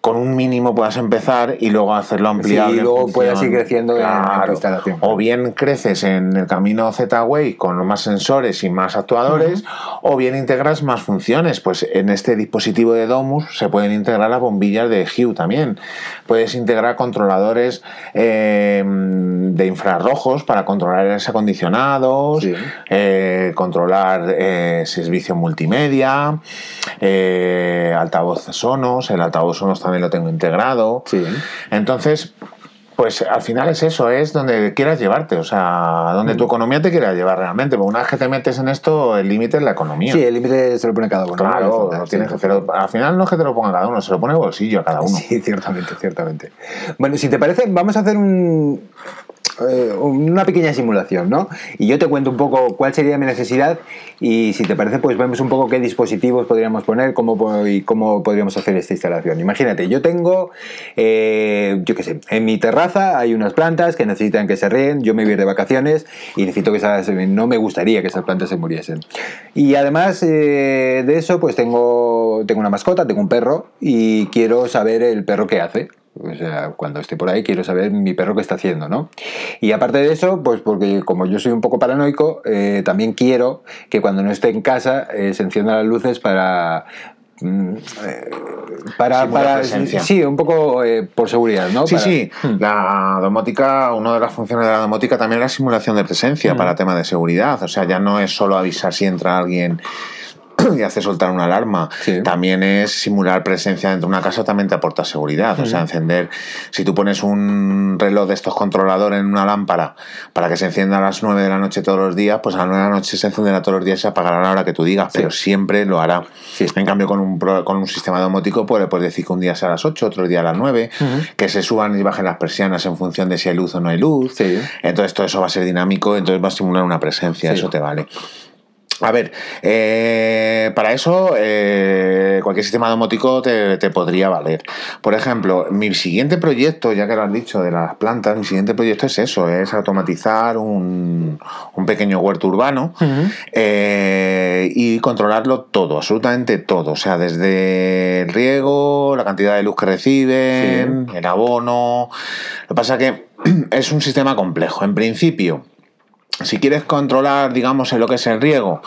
con un mínimo puedas empezar y luego hacerlo ampliable. Sí, y luego puedas ir creciendo en- en tu Claro. instalación. O bien creces en el camino Z-Way con más sensores y más actuadores, o bien integras más funciones. Pues en este dispositivo de Domus se pueden integrar las bombillas de Hue también. Puedes integrar controladores eh, de infrarrojos para controlar aires acondicionados, Sí. eh, controlar eh, servicio multimedia, eh, altavoz Sonos. El altavoz Sonos también lo tengo integrado. Sí. Entonces, pues al final es eso, es donde quieras llevarte, o sea, donde Mm. tu economía te quiera llevar realmente. Porque una vez que te metes en esto, el límite es la economía. Sí, el límite se lo pone cada uno. ¿no? Claro, no sí, tienes que hacerlo- al final no es que te lo ponga cada uno, se lo pone el bolsillo a cada uno. Sí, ciertamente, ciertamente. Bueno, si te parece, vamos a hacer un, eh, una pequeña simulación, ¿no? Y yo te cuento un poco cuál sería mi necesidad y si te parece, pues vemos un poco qué dispositivos podríamos poner cómo, y cómo podríamos hacer esta instalación. Imagínate, yo tengo, eh, yo qué sé, en mi terraza hay unas plantas que necesitan que se ríen, yo me voy de vacaciones y necesito que esas, no me gustaría que esas plantas se muriesen. Y además eh, de eso, pues tengo, tengo una mascota, tengo un perro y quiero saber el perro qué hace. O sea, cuando esté por ahí quiero saber mi perro qué está haciendo, ¿no? Y aparte de eso, pues porque como yo soy un poco paranoico, eh, también quiero que cuando no esté en casa eh, se enciendan las luces para... mm, eh, para, sí, un poco eh, por seguridad, ¿no? Sí, Para- sí, la domótica, una de las funciones de la domótica también es la simulación de presencia Mm. para tema de seguridad. O sea, ya no es solo avisar si entra alguien y hace soltar una alarma. Sí. También es simular presencia dentro de una casa, también te aporta seguridad. O sea, encender, si tú pones un reloj de estos controladores en una lámpara para que se encienda a las 9 de la noche todos los días, pues a las 9 de la noche se encenderá todos los días y se apagará a la hora que tú digas, pero siempre lo hará. Sí. En cambio, con un, con un sistema domótico, pues le puedes decir que un día sea a las 8, otro día a las 9, que se suban y bajen las persianas en función de si hay luz o no hay luz. Entonces todo eso va a ser dinámico, entonces va a simular una presencia, eso te vale. A ver, eh, para eso eh, cualquier sistema domótico te, te, podría valer. Por ejemplo, mi siguiente proyecto, ya que lo has dicho de las plantas, mi siguiente proyecto es eso, es automatizar un, un pequeño huerto urbano uh -huh. eh, y controlarlo todo, absolutamente todo. O sea, desde el riego, la cantidad de luz que reciben, sí. el abono. Lo que pasa que es un sistema complejo. En principio, si quieres controlar, digamos, en lo que es el riego,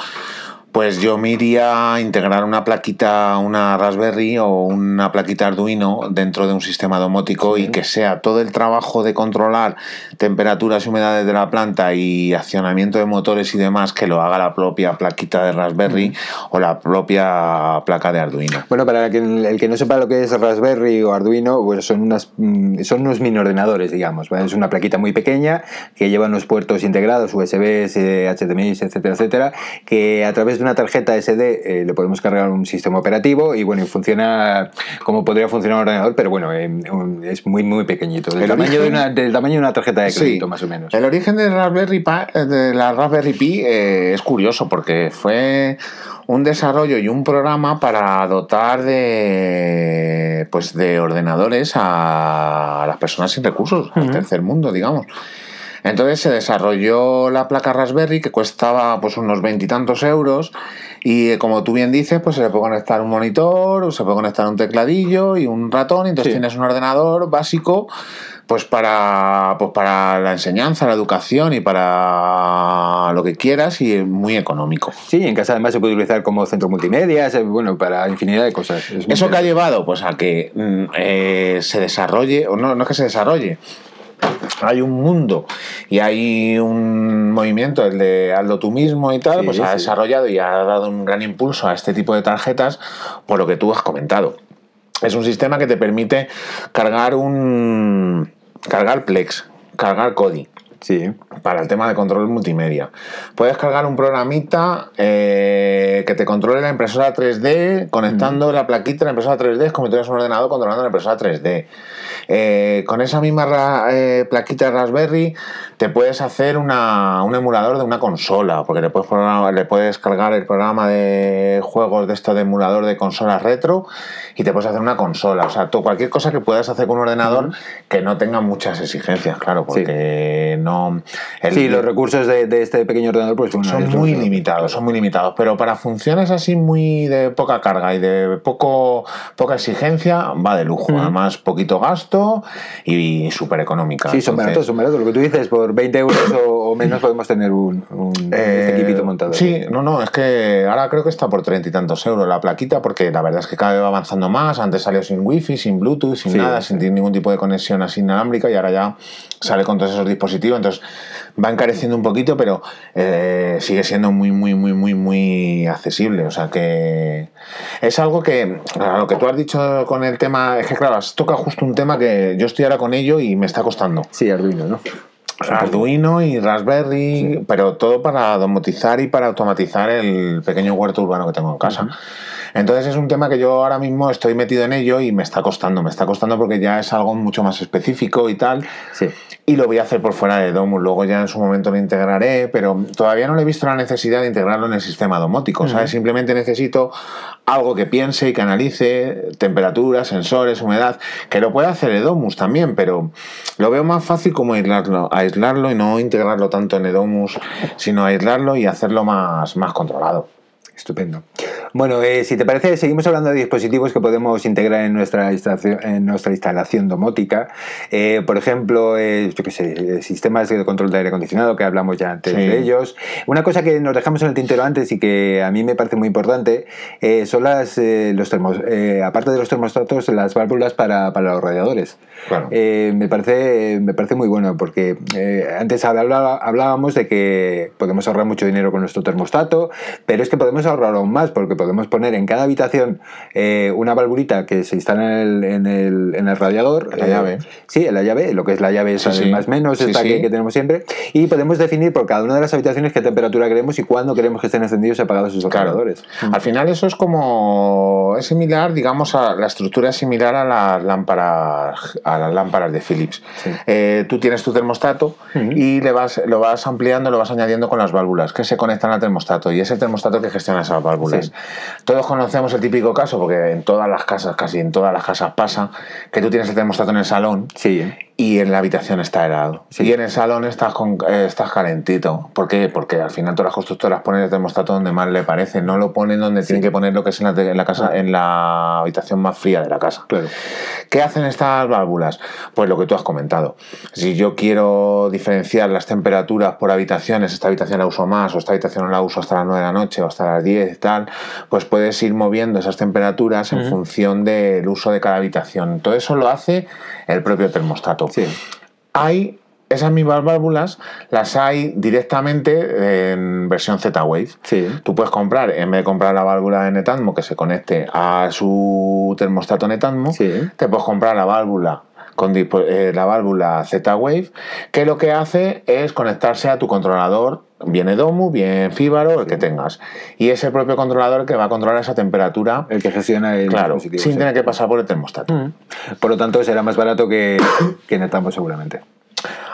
pues yo me iría a integrar una plaquita, una Raspberry o una plaquita Arduino dentro de un sistema domótico sí. y que sea todo el trabajo de controlar temperaturas y humedades de la planta y accionamiento de motores y demás que lo haga la propia plaquita de Raspberry o la propia placa de Arduino. Bueno, para el que, el que no sepa lo que es Raspberry o Arduino, pues son, unas, mm, son unos mini ordenadores, digamos. ¿vale? Es una plaquita muy pequeña que lleva unos puertos integrados, USB, HDMI, etcétera, etcétera, que a través de una tarjeta SD eh, le podemos cargar un sistema operativo y bueno, y funciona como podría funcionar un ordenador, pero bueno, eh, es muy muy pequeñito, del, tamaño, origen, de una, del tamaño de una tarjeta de crédito sí, más o menos. El origen de, Raspberry Pi, de la Raspberry Pi eh, es curioso porque fue un desarrollo y un programa para dotar de pues de ordenadores a las personas sin recursos, uh -huh. al tercer mundo, digamos. Entonces se desarrolló la placa Raspberry que costaba pues unos veintitantos euros y eh, como tú bien dices, pues se le puede conectar un monitor, se puede conectar un tecladillo y un ratón, y entonces sí. tienes un ordenador básico pues para, pues para la enseñanza, la educación y para lo que quieras y muy económico. Sí, en casa además se puede utilizar como centro multimedia, bueno, para infinidad de cosas. Eso que ha llevado pues a que mm, eh, se desarrolle, o no, no es que se desarrolle, hay un mundo y hay un movimiento, el de hazlo tú mismo y tal, sí, pues sí. ha desarrollado y ha dado un gran impulso a este tipo de tarjetas por lo que tú has comentado. Es un sistema que te permite cargar un cargar Plex, cargar Kodi. Sí. Para el tema de control multimedia. Puedes cargar un programita eh, que te controle la impresora 3D conectando mm. la plaquita de la impresora 3D, es como si tuvieras un ordenador controlando la impresora 3D. Eh, con esa misma eh, plaquita Raspberry te puedes hacer una, un emulador de una consola, porque le puedes, le puedes cargar el programa de juegos de esto de emulador de consolas retro y te puedes hacer una consola. O sea, tú, cualquier cosa que puedas hacer con un ordenador mm. que no tenga muchas exigencias, claro, porque sí. no. El, sí, los recursos de, de, este pequeño ordenador pues, son muy limitados, son muy limitados. Pero para funciones así muy de poca carga y de poco poca exigencia, va de lujo. Además, poquito gasto y, y súper económica. Sí, son baratos, son baratos. Lo que tú dices, por 20 euros o, o menos podemos tener un, un eh, este equipito montado. Sí, no, no, es que ahora creo que está por 30 y tantos euros la plaquita, porque la verdad es que cada vez va avanzando más. Antes salió sin wifi, sin Bluetooth, sin sí, nada, sí. sin ningún tipo de conexión así inalámbrica y ahora ya sale con todos esos dispositivos. Entonces va encareciendo un poquito, pero eh, sigue siendo muy, muy, muy, muy, muy accesible. O sea que es algo que, a lo que tú has dicho con el tema, es que claro, has tocado justo un tema que yo estoy ahora con ello y me está costando. Sí, Arduino, ¿no? Arduino y Raspberry, sí. pero todo para domotizar y para automatizar el pequeño huerto urbano que tengo en casa. Uh -huh. Entonces es un tema que yo ahora mismo estoy metido en ello y me está costando, me está costando porque ya es algo mucho más específico y tal. Sí. Y lo voy a hacer por fuera de Domus, luego ya en su momento lo integraré, pero todavía no le he visto la necesidad de integrarlo en el sistema domótico, uh -huh. ¿sabes? Simplemente necesito algo que piense y que analice temperatura, sensores, humedad, que lo puede hacer Edomus también, pero lo veo más fácil como aislarlo, aislarlo y no integrarlo tanto en Edomus, sino aislarlo y hacerlo más, más controlado. Estupendo. Bueno, eh, si te parece, seguimos hablando de dispositivos que podemos integrar en nuestra instalación, en nuestra instalación domótica. Eh, por ejemplo, eh, yo qué sé, sistemas de control de aire acondicionado, que hablamos ya antes sí. de ellos. Una cosa que nos dejamos en el tintero antes y que a mí me parece muy importante son las, los termos, aparte de los termostatos, las válvulas para, para los radiadores. Claro. me, parece, me parece muy bueno porque antes hablaba, hablábamos de que podemos ahorrar mucho dinero con nuestro termostato, pero es que podemos ahorrar aún más porque podemos poner en cada habitación eh, una valvulita que se instala en el, en el, en el radiador. En la llave. Sí, en la llave, lo que es la llave esa Sí, sí. más menos, Sí, esta. Que, que tenemos siempre. Y podemos definir por cada una de las habitaciones qué temperatura queremos y cuándo queremos que estén encendidos y apagados esos Claro. radiadores. Al final eso es como es similar, digamos, a la estructura es similar a las lámparas a las lámparas de Philips. Eh, tú tienes tu termostato y le vas lo vas ampliando, lo vas añadiendo con las válvulas que se conectan al termostato y es el termostato que gestiona esas válvulas. Sí. Todos conocemos el típico caso porque en todas las casas, casi en todas las casas pasa que tú tienes el termostato en el salón Sí, ¿eh? Y en la habitación está helado. Sí. Y en el salón estás, con, eh, estás calentito. ¿Por qué? Porque al final todas las constructoras ponen el termostato donde más le parece. No lo ponen donde tienen que poner lo que es en la, en la casa, en la habitación más fría de la casa. Claro. ¿Qué hacen estas válvulas? Pues lo que tú has comentado. Si yo quiero diferenciar las temperaturas por habitaciones, esta habitación la uso más, o esta habitación no la uso hasta las 9 de la noche, o hasta las 10 y tal, pues puedes ir moviendo esas temperaturas en función del uso de cada habitación. Todo eso lo hace el propio termostato. Sí. Hay esas mismas válvulas, las hay directamente en versión Z-Wave. Sí. Tú puedes comprar, en vez de comprar la válvula de Netatmo que se conecte a su termostato Netatmo, Sí. te puedes comprar la válvula con dispo- eh, la válvula Z-Wave, que lo que hace es conectarse a tu controlador, bien Domu, bien Fíbaro, el que tengas. Y es el propio controlador el que va a controlar esa temperatura, El que gestiona el claro, dispositivo. sin sí. tener que pasar por el termostato. Mm. Por lo tanto, será más barato que, que Netatmo seguramente.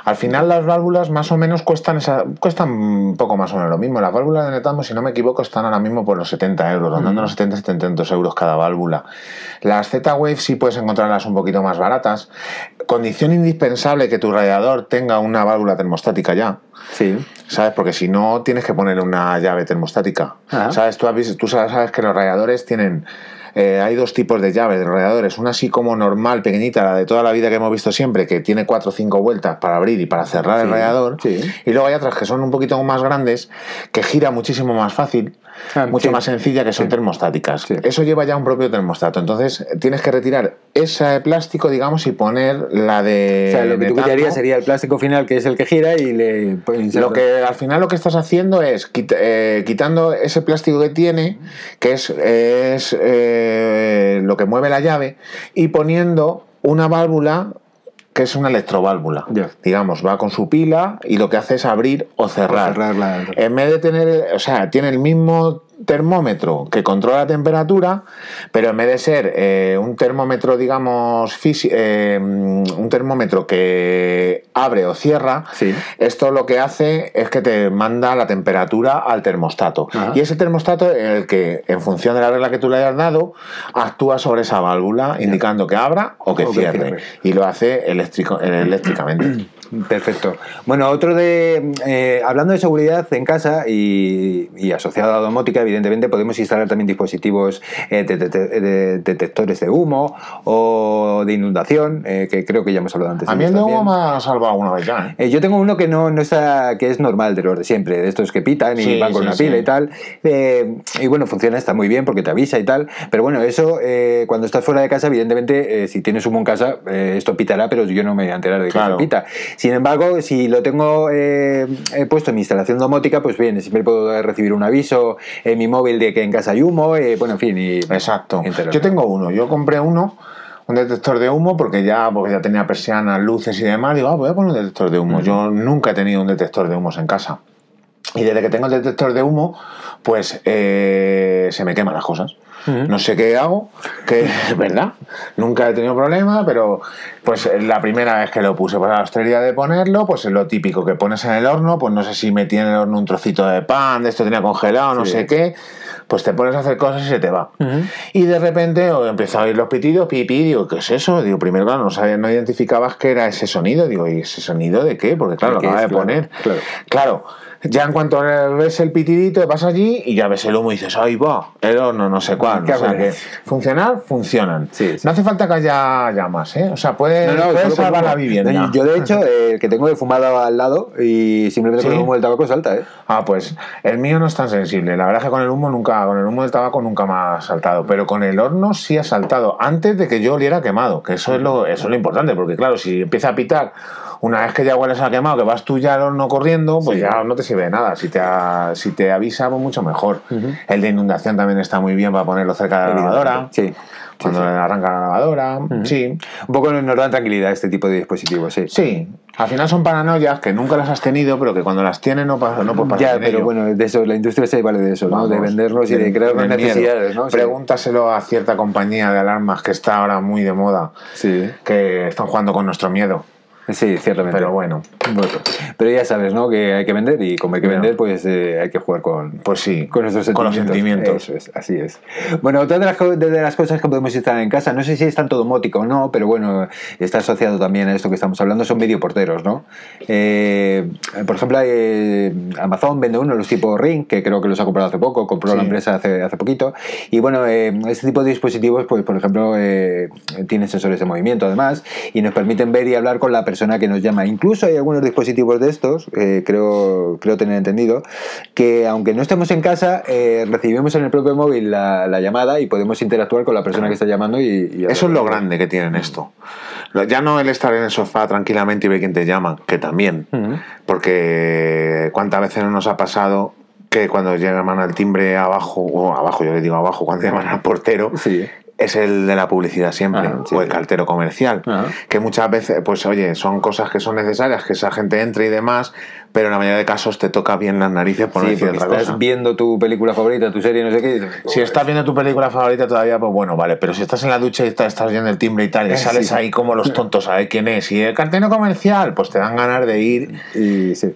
Al final las válvulas más o menos cuestan esa, cuestan un poco más o menos lo mismo. Las válvulas de Netatmo, si no me equivoco, están ahora mismo por los 70 euros, rondando los 70 72 euros cada válvula. Las Z-Wave sí puedes encontrarlas un poquito más baratas. Condición indispensable que tu radiador tenga una válvula termostática ya. Sí. ¿Sabes? Porque si no, tienes que poner una llave termostática. Ajá. ¿Sabes? Tú, has visto- tú sabes que los radiadores tienen. Eh, hay dos tipos de llaves de radiadores. Una así como normal, pequeñita, la de toda la vida que hemos visto siempre, que tiene cuatro o cinco vueltas para abrir y para cerrar el radiador. sí. Y luego hay otras que son un poquito más grandes, que gira muchísimo más fácil, Ah, mucho sí. más sencilla, que son termostáticas. Sí. Eso lleva ya un propio termostato. Entonces tienes que retirar ese plástico, digamos, y poner la de. O sea, lo que tú quitarías sería el plástico final, que es el que gira y le pues, Lo que al final lo que estás haciendo es quit- eh, quitando ese plástico que tiene, que es, es eh, lo que mueve la llave, y poniendo una válvula que es una electroválvula. Digamos, va con su pila y lo que hace es abrir o cerrar. cerrar la- En vez de tener, o sea, tiene el mismo termómetro que controla la temperatura, pero en vez de ser eh, un termómetro, digamos, eh, un termómetro que abre o cierra, Sí. esto lo que hace es que te manda la temperatura al termostato. Ajá. Y ese termostato es el que, en función de la regla que tú le hayas dado, actúa sobre esa válvula, indicando que abra o que O que cierre. cierre. Y lo hace eléctrico, eléctricamente. Perfecto. Bueno, otro de. eh, hablando de seguridad en casa y, y asociado a domótica, evidentemente podemos instalar también dispositivos eh, de, de- de- de- detectores de humo o de inundación, eh, que creo que ya hemos hablado antes. A mí el de humo me ha salvado una vez ya. ¿eh? Eh, yo tengo uno que no, no está, que es normal de los de siempre, de estos que pitan y Sí, van con sí, una sí. pila y tal. Y bueno, funciona, está muy bien porque te avisa y tal. Pero bueno, eso eh, cuando estás fuera de casa, evidentemente, si tienes humo en casa, esto pitará, pero yo no me voy a enterar de que Claro. se pita. Sin embargo, si lo tengo eh, eh, puesto en mi instalación domótica, pues bien, siempre puedo recibir un aviso en mi móvil de que en casa hay humo, eh, bueno, en fin. Y, Exacto. Yo tengo uno. Yo compré uno, un detector de humo, porque ya, porque ya tenía persianas, luces y demás. Digo, ah, voy a poner un detector de humo. Yo nunca he tenido un detector de humos en casa. Y desde que tengo el detector de humo, pues eh, se me queman las cosas. No sé qué hago, que es verdad. Nunca he tenido problema, pero pues la primera vez que lo puse, pues a la hostelería de ponerlo, pues es lo típico que pones en el horno, pues no sé si metí en el horno un trocito de pan, de esto tenía congelado, no Sí. sé qué, pues te pones a hacer cosas y se te va. Y de repente oh, empezó a oír los pitidos, pipí, digo, ¿qué es eso? Digo, primero, claro, no, sabía, no identificabas qué era ese sonido. Digo, ¿y ese sonido de qué? Porque claro, lo ¿De qué acaba de? Claro, poner. claro. Claro, ya en cuanto ves el pitidito, vas allí y ya ves el humo y dices, ¡ay, va! El horno, no sé cuál. O sea que funcionar, funcionan. Sí, sí. No hace falta que haya llamas, ¿eh? O sea, puede, No, no, puede solo con salvar la vivienda. Yo, de hecho, eh, el que tengo de fumado al lado y simplemente con el humo del tabaco salta, ¿eh? Ah, pues el mío no es tan sensible. La verdad es que con el humo nunca, con el humo del tabaco nunca me ha saltado, pero con el horno sí ha saltado antes de que yo oliera quemado, que eso es lo, eso es lo importante, porque claro, si empieza a pitar Una vez que ya hueles a quemado, que vas tú ya al horno corriendo, pues ya no te sirve de nada. Si te, si te avisa, pues mucho mejor. El de inundación también está muy bien para ponerlo cerca de la lavadora. Sí. Cuando arranca la lavadora, sí. Un poco nos da tranquilidad este tipo de dispositivos, sí. Sí, al final son paranoias que nunca las has tenido, pero que cuando las tienes no, pasa, no puedes pasar Ya, pero bueno, de eso, la industria se vale de eso, ¿no? de vendernos y de, crear necesidades, ¿no? Pregúntaselo a cierta compañía de alarmas que está ahora muy de moda, sí. que están jugando con nuestro miedo. Sí, ciertamente. Pero bueno. Pero ya sabes, ¿no? Que hay que vender y como hay que vender, pues eh, hay que jugar con, pues sí, con nuestros sentimientos. Con los sentimientos. Eso así es. Bueno, otra de las, de las cosas que podemos instalar en casa, no sé si es tanto domótico o no, pero bueno, está asociado también a esto que estamos hablando, son videoporteros, ¿no? Eh, por ejemplo, eh, Amazon vende uno, los tipo Ring, que creo que los ha comprado hace poco, compró la empresa hace, hace poquito. Y bueno, este tipo de dispositivos, pues por ejemplo, tienen sensores de movimiento además y nos permiten ver y hablar con la persona que nos llama. Incluso hay algunos dispositivos de estos, eh, creo, creo tener entendido, que aunque no estemos en casa, eh, recibimos en el propio móvil la, llamada y podemos interactuar con la persona que está llamando. Y, Eso es lo grande que tienen esto. Ya no el estar en el sofá tranquilamente y ver quién te llama, que también. Porque cuántas veces no nos ha pasado que cuando llaman al timbre abajo, o abajo, yo le digo abajo, cuando llaman al portero, sí es el de la publicidad siempre, Ah, o el cartero comercial, que muchas veces, pues oye, son cosas que son necesarias, que esa gente entre y demás, pero en la mayoría de casos te toca bien las narices por sí, no decir otra estás viendo tu película favorita, tu serie, no sé qué. si estás viendo tu película favorita todavía, pues bueno, vale, pero si estás en la ducha y estás, viendo el timbre y tal, y sales ahí como los tontos a ver quién es, y el cartero comercial, pues te dan ganas de ir y sí.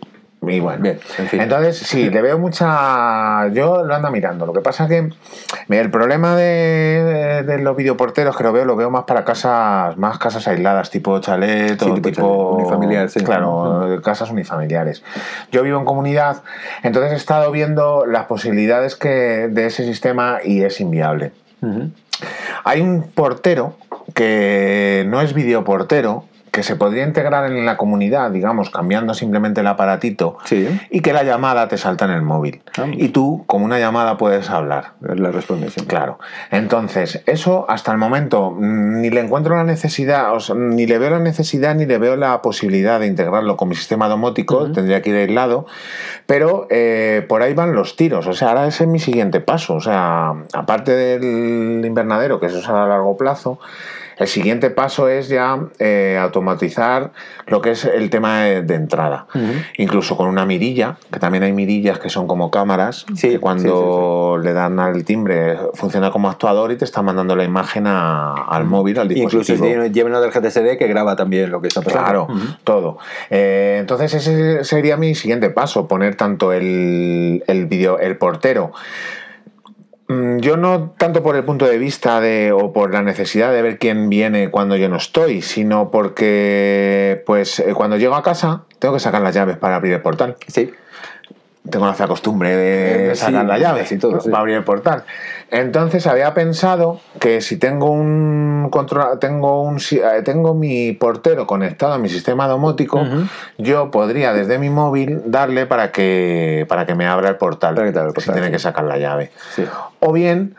Y bueno, Bien, en fin. entonces sí, le veo mucha. Yo lo ando mirando. Lo que pasa que el problema de, de, los videoporteros que lo veo, lo veo más para casas, más casas aisladas, tipo chalet o tipo, tipo unifamiliar, sí. Claro, casas unifamiliares. Yo vivo en comunidad, entonces he estado viendo las posibilidades que de ese sistema y es inviable. Uh -huh. Hay un portero que no es videoportero, que se podría integrar en la comunidad, digamos, cambiando simplemente el aparatito sí. y que la llamada te salta en el móvil. Ah, y tú, como una llamada, puedes hablar. La respondes. Sí. Claro. Entonces, eso hasta el momento ni le encuentro la necesidad, o sea, ni le veo la necesidad, ni le veo la posibilidad de integrarlo con mi sistema domótico, uh -huh. tendría que ir aislado, pero eh, por ahí van los tiros. O sea, ahora ese es mi siguiente paso. O sea, aparte del invernadero, que eso es a largo plazo, el siguiente paso es ya eh, automatizar lo que es el tema de, de entrada. Uh -huh. Incluso con una mirilla, que también hay mirillas que son como cámaras, sí, que cuando sí, sí, le dan al timbre funciona como actuador y te está mandando la imagen a, al móvil, al dispositivo. Incluso lleva una tarjeta SD que graba también lo que está pasando. Claro, uh -huh. todo. Eh, entonces ese sería mi siguiente paso, poner tanto el, el, video, el portero yo no tanto por el punto de vista de o por la necesidad de ver quién viene cuando yo no estoy, sino porque pues eh, cuando llego a casa tengo que sacar las llaves para abrir el portal. Sí. Tengo la fea costumbre de eh, sacar sí, las llaves y todo, sí. para abrir el portal. Entonces había pensado que si tengo un control, tengo un tengo mi portero conectado a mi sistema domótico, uh -huh. yo podría desde mi móvil darle para que para que me abra el portal. Para que te abra el portal si tiene que sacar la llave. O bien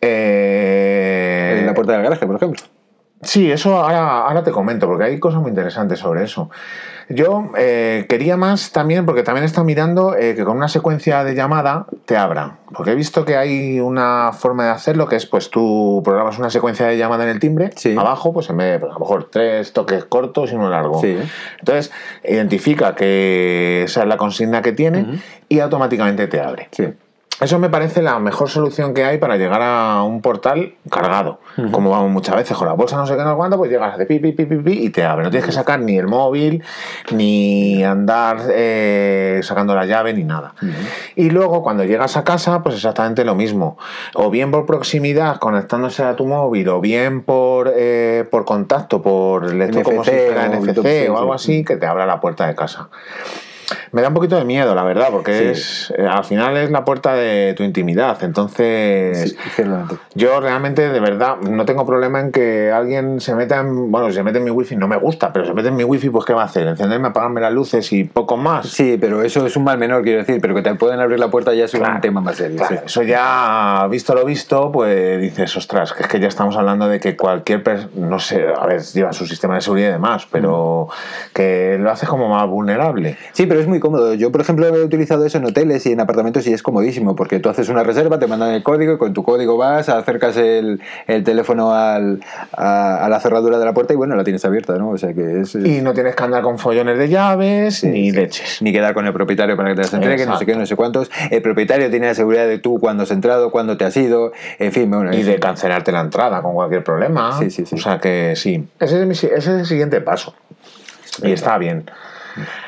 eh, en la puerta del garaje, por ejemplo. Sí, eso ahora, ahora te comento, porque hay cosas muy interesantes sobre eso. Yo eh, quería más también, porque también está mirando eh, que con una secuencia de llamada te abra. Porque he visto que hay una forma de hacerlo que es, pues tú programas una secuencia de llamada en el timbre, sí. abajo, pues en vez de, pues, a lo mejor tres toques cortos y uno largo. Sí. Entonces, identifica que esa es la consigna que tiene uh -huh. y automáticamente te abre. Sí. Eso me parece la mejor solución que hay para llegar a un portal cargado. Uh -huh. Como vamos muchas veces con la bolsa, no sé qué, no cuánto, pues llegas, hace pi, pi, pi, pi, pi y te abre. No tienes que sacar ni el móvil, ni andar eh, sacando la llave, ni nada. Uh -huh. Y luego, cuando llegas a casa, pues exactamente lo mismo. O bien por proximidad, conectándose a tu móvil, o bien por, eh, por contacto, por electro NFC, como si fuera o NFC o algo así, que te abra la puerta de casa. Me da un poquito de miedo, la verdad, porque es eh, al final es la puerta de tu intimidad. Entonces, yo realmente, de verdad, no tengo problema en que alguien se meta en. Bueno, si se mete en mi wifi, no me gusta, pero se mete en mi wifi, pues ¿qué va a hacer? Encenderme, apagarme las luces y poco más. Sí, pero eso es un mal menor, quiero decir, pero que te pueden abrir la puerta ya es un tema más serio. Eso ya, visto lo visto, pues dices, ostras, que es que ya estamos hablando de que cualquier persona, no sé, a ver, lleva su sistema de seguridad y demás, pero que lo hace como más vulnerable. Sí, pero es muy cómodo. Yo, por ejemplo, he utilizado eso en hoteles y en apartamentos y es comodísimo, porque tú haces una reserva, te mandan el código y con tu código vas, acercas el, el teléfono al, a, la cerradura de la puerta y bueno, la tienes abierta, ¿no? O sea que es, Y no tienes que andar con follones de llaves ni leches. Ni quedar con el propietario para que te las entregue, no sé qué, no sé cuántos. El propietario tiene la seguridad de tú cuándo has entrado, cuándo te has ido, en fin. Bueno, y de cancelarte la entrada con cualquier problema. Sí, sí, sí. O sea que sí. Ese es, ese es el siguiente paso. Y está bien.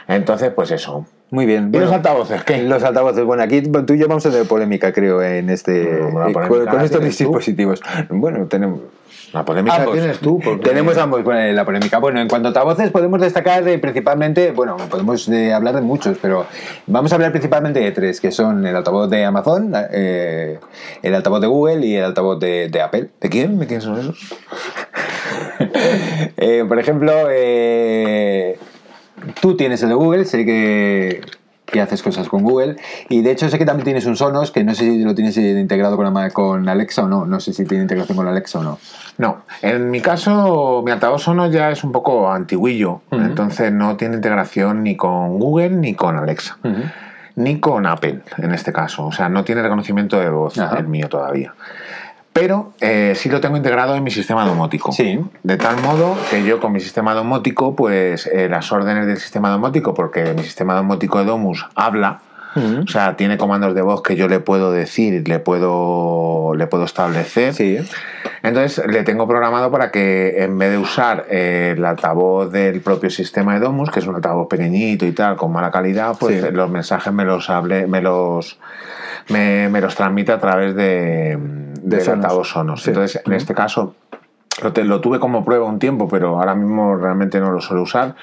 Entonces, pues eso. Muy bien. ¿Y los altavoces qué? Los altavoces, bueno, aquí tú y yo vamos a tener polémica, creo, en este con, estos dispositivos. Bueno, tenemos. La polémica tienes tú. Tenemos ambos bueno, la polémica. Bueno, en cuanto a altavoces, podemos destacar principalmente, bueno, podemos eh, hablar de muchos, pero vamos a hablar principalmente de tres, que son el altavoz de Amazon, eh, el altavoz de Google y el altavoz de, de Apple. ¿De quién? ¿De quién son esos? Eh, por ejemplo, tú tienes el de Google, sé que, haces cosas con Google. Y de hecho sé que también tienes un Sonos, que no sé si lo tienes integrado con, con Alexa o no. No sé si tiene integración con Alexa o no. No, en mi caso mi altavoz Sonos ya es un poco antiguillo, entonces no tiene integración ni con Google ni con Alexa. Ni con Apple, en este caso. O sea, no tiene reconocimiento de voz el mío todavía pero eh, sí lo tengo integrado en mi sistema domótico. Sí. De tal modo que yo con mi sistema domótico, pues eh, las órdenes del sistema domótico, porque mi sistema domótico de Domus habla, o sea, tiene comandos de voz que yo le puedo decir, le puedo, le puedo establecer. Sí. Entonces le tengo programado para que en vez de usar eh, el altavoz del propio sistema de Domus, que es un altavoz pequeñito y tal, con mala calidad, pues los mensajes me los hable, me los me, me los transmite a través de, de, sonos. Entonces, en este caso, lo, lo, tuve como prueba un tiempo, pero ahora mismo realmente no lo suelo usar.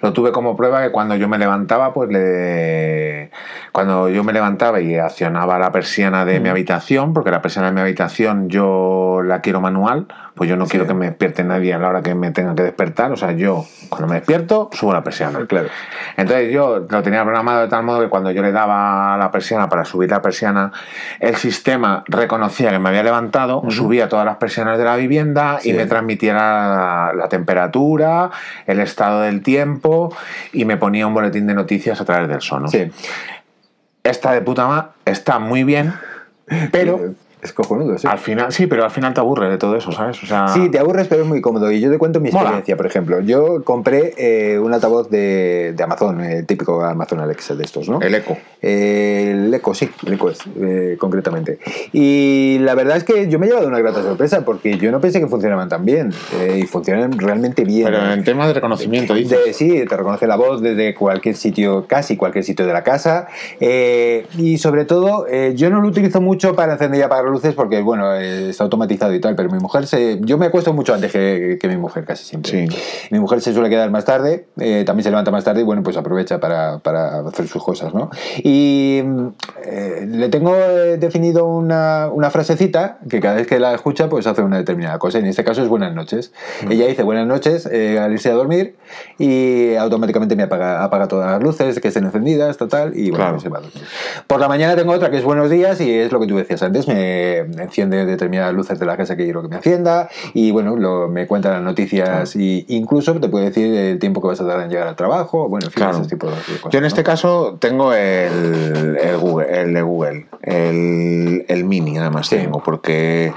Lo tuve como prueba que cuando yo me levantaba, pues le. Cuando yo me levantaba y accionaba la persiana de mi habitación, porque la persiana de mi habitación yo la quiero manual, pues yo no quiero que me despierte nadie a la hora que me tenga que despertar. O sea, yo cuando me despierto subo la persiana. Claro. Entonces yo lo tenía programado de tal modo que cuando yo le daba la persiana para subir la persiana, el sistema reconocía que me había levantado, subía todas las persianas de la vivienda y me transmitiera la, temperatura, el estado del tiempo y me ponía un boletín de noticias a través del sono. Sí. Esta de puta madre está muy bien, pero es cojonudo, sí. Al final, sí, pero al final te aburres de todo eso, ¿sabes? O sea... Sí, te aburres, pero es muy cómodo. Y yo te cuento mi experiencia, por ejemplo. Yo compré eh, un altavoz de, de Amazon, el típico Amazon Alexa de estos, ¿no? El Echo. el Echo, sí, el Echo es, eh, concretamente. Y la verdad es que yo me he llevado una grata sorpresa porque yo no pensé que funcionaban tan bien. Eh, y funcionan realmente bien. Pero en tema de reconocimiento, dices. sí, te reconoce la voz desde cualquier sitio, casi cualquier sitio de la casa. y sobre todo, yo no lo utilizo mucho para encender y apagar luces porque, bueno, está automatizado y tal, pero mi mujer se... Yo me acuesto mucho antes que, mi mujer, casi siempre. Mi mujer se suele quedar más tarde, eh, también se levanta más tarde y, bueno, pues aprovecha para, para hacer sus cosas, ¿no? Y eh, le tengo eh, definido una, una, frasecita que cada vez que la escucha, pues hace una determinada cosa. En este caso es buenas noches. Mm. Ella dice buenas noches al irse a dormir y automáticamente me apaga, apaga todas las luces que estén encendidas, total, y bueno, se va a dormir. Por la mañana tengo otra que es buenos días y es lo que tú decías antes, me, enciende determinadas luces de la casa que quiero que me encienda y bueno, lo, me cuenta las noticias e incluso te puede decir el tiempo que vas a tardar en llegar al trabajo, bueno, en fin, ese tipo de cosas. Yo en este caso tengo el, el, Google, el de Google, el, el Mini nada más tengo, porque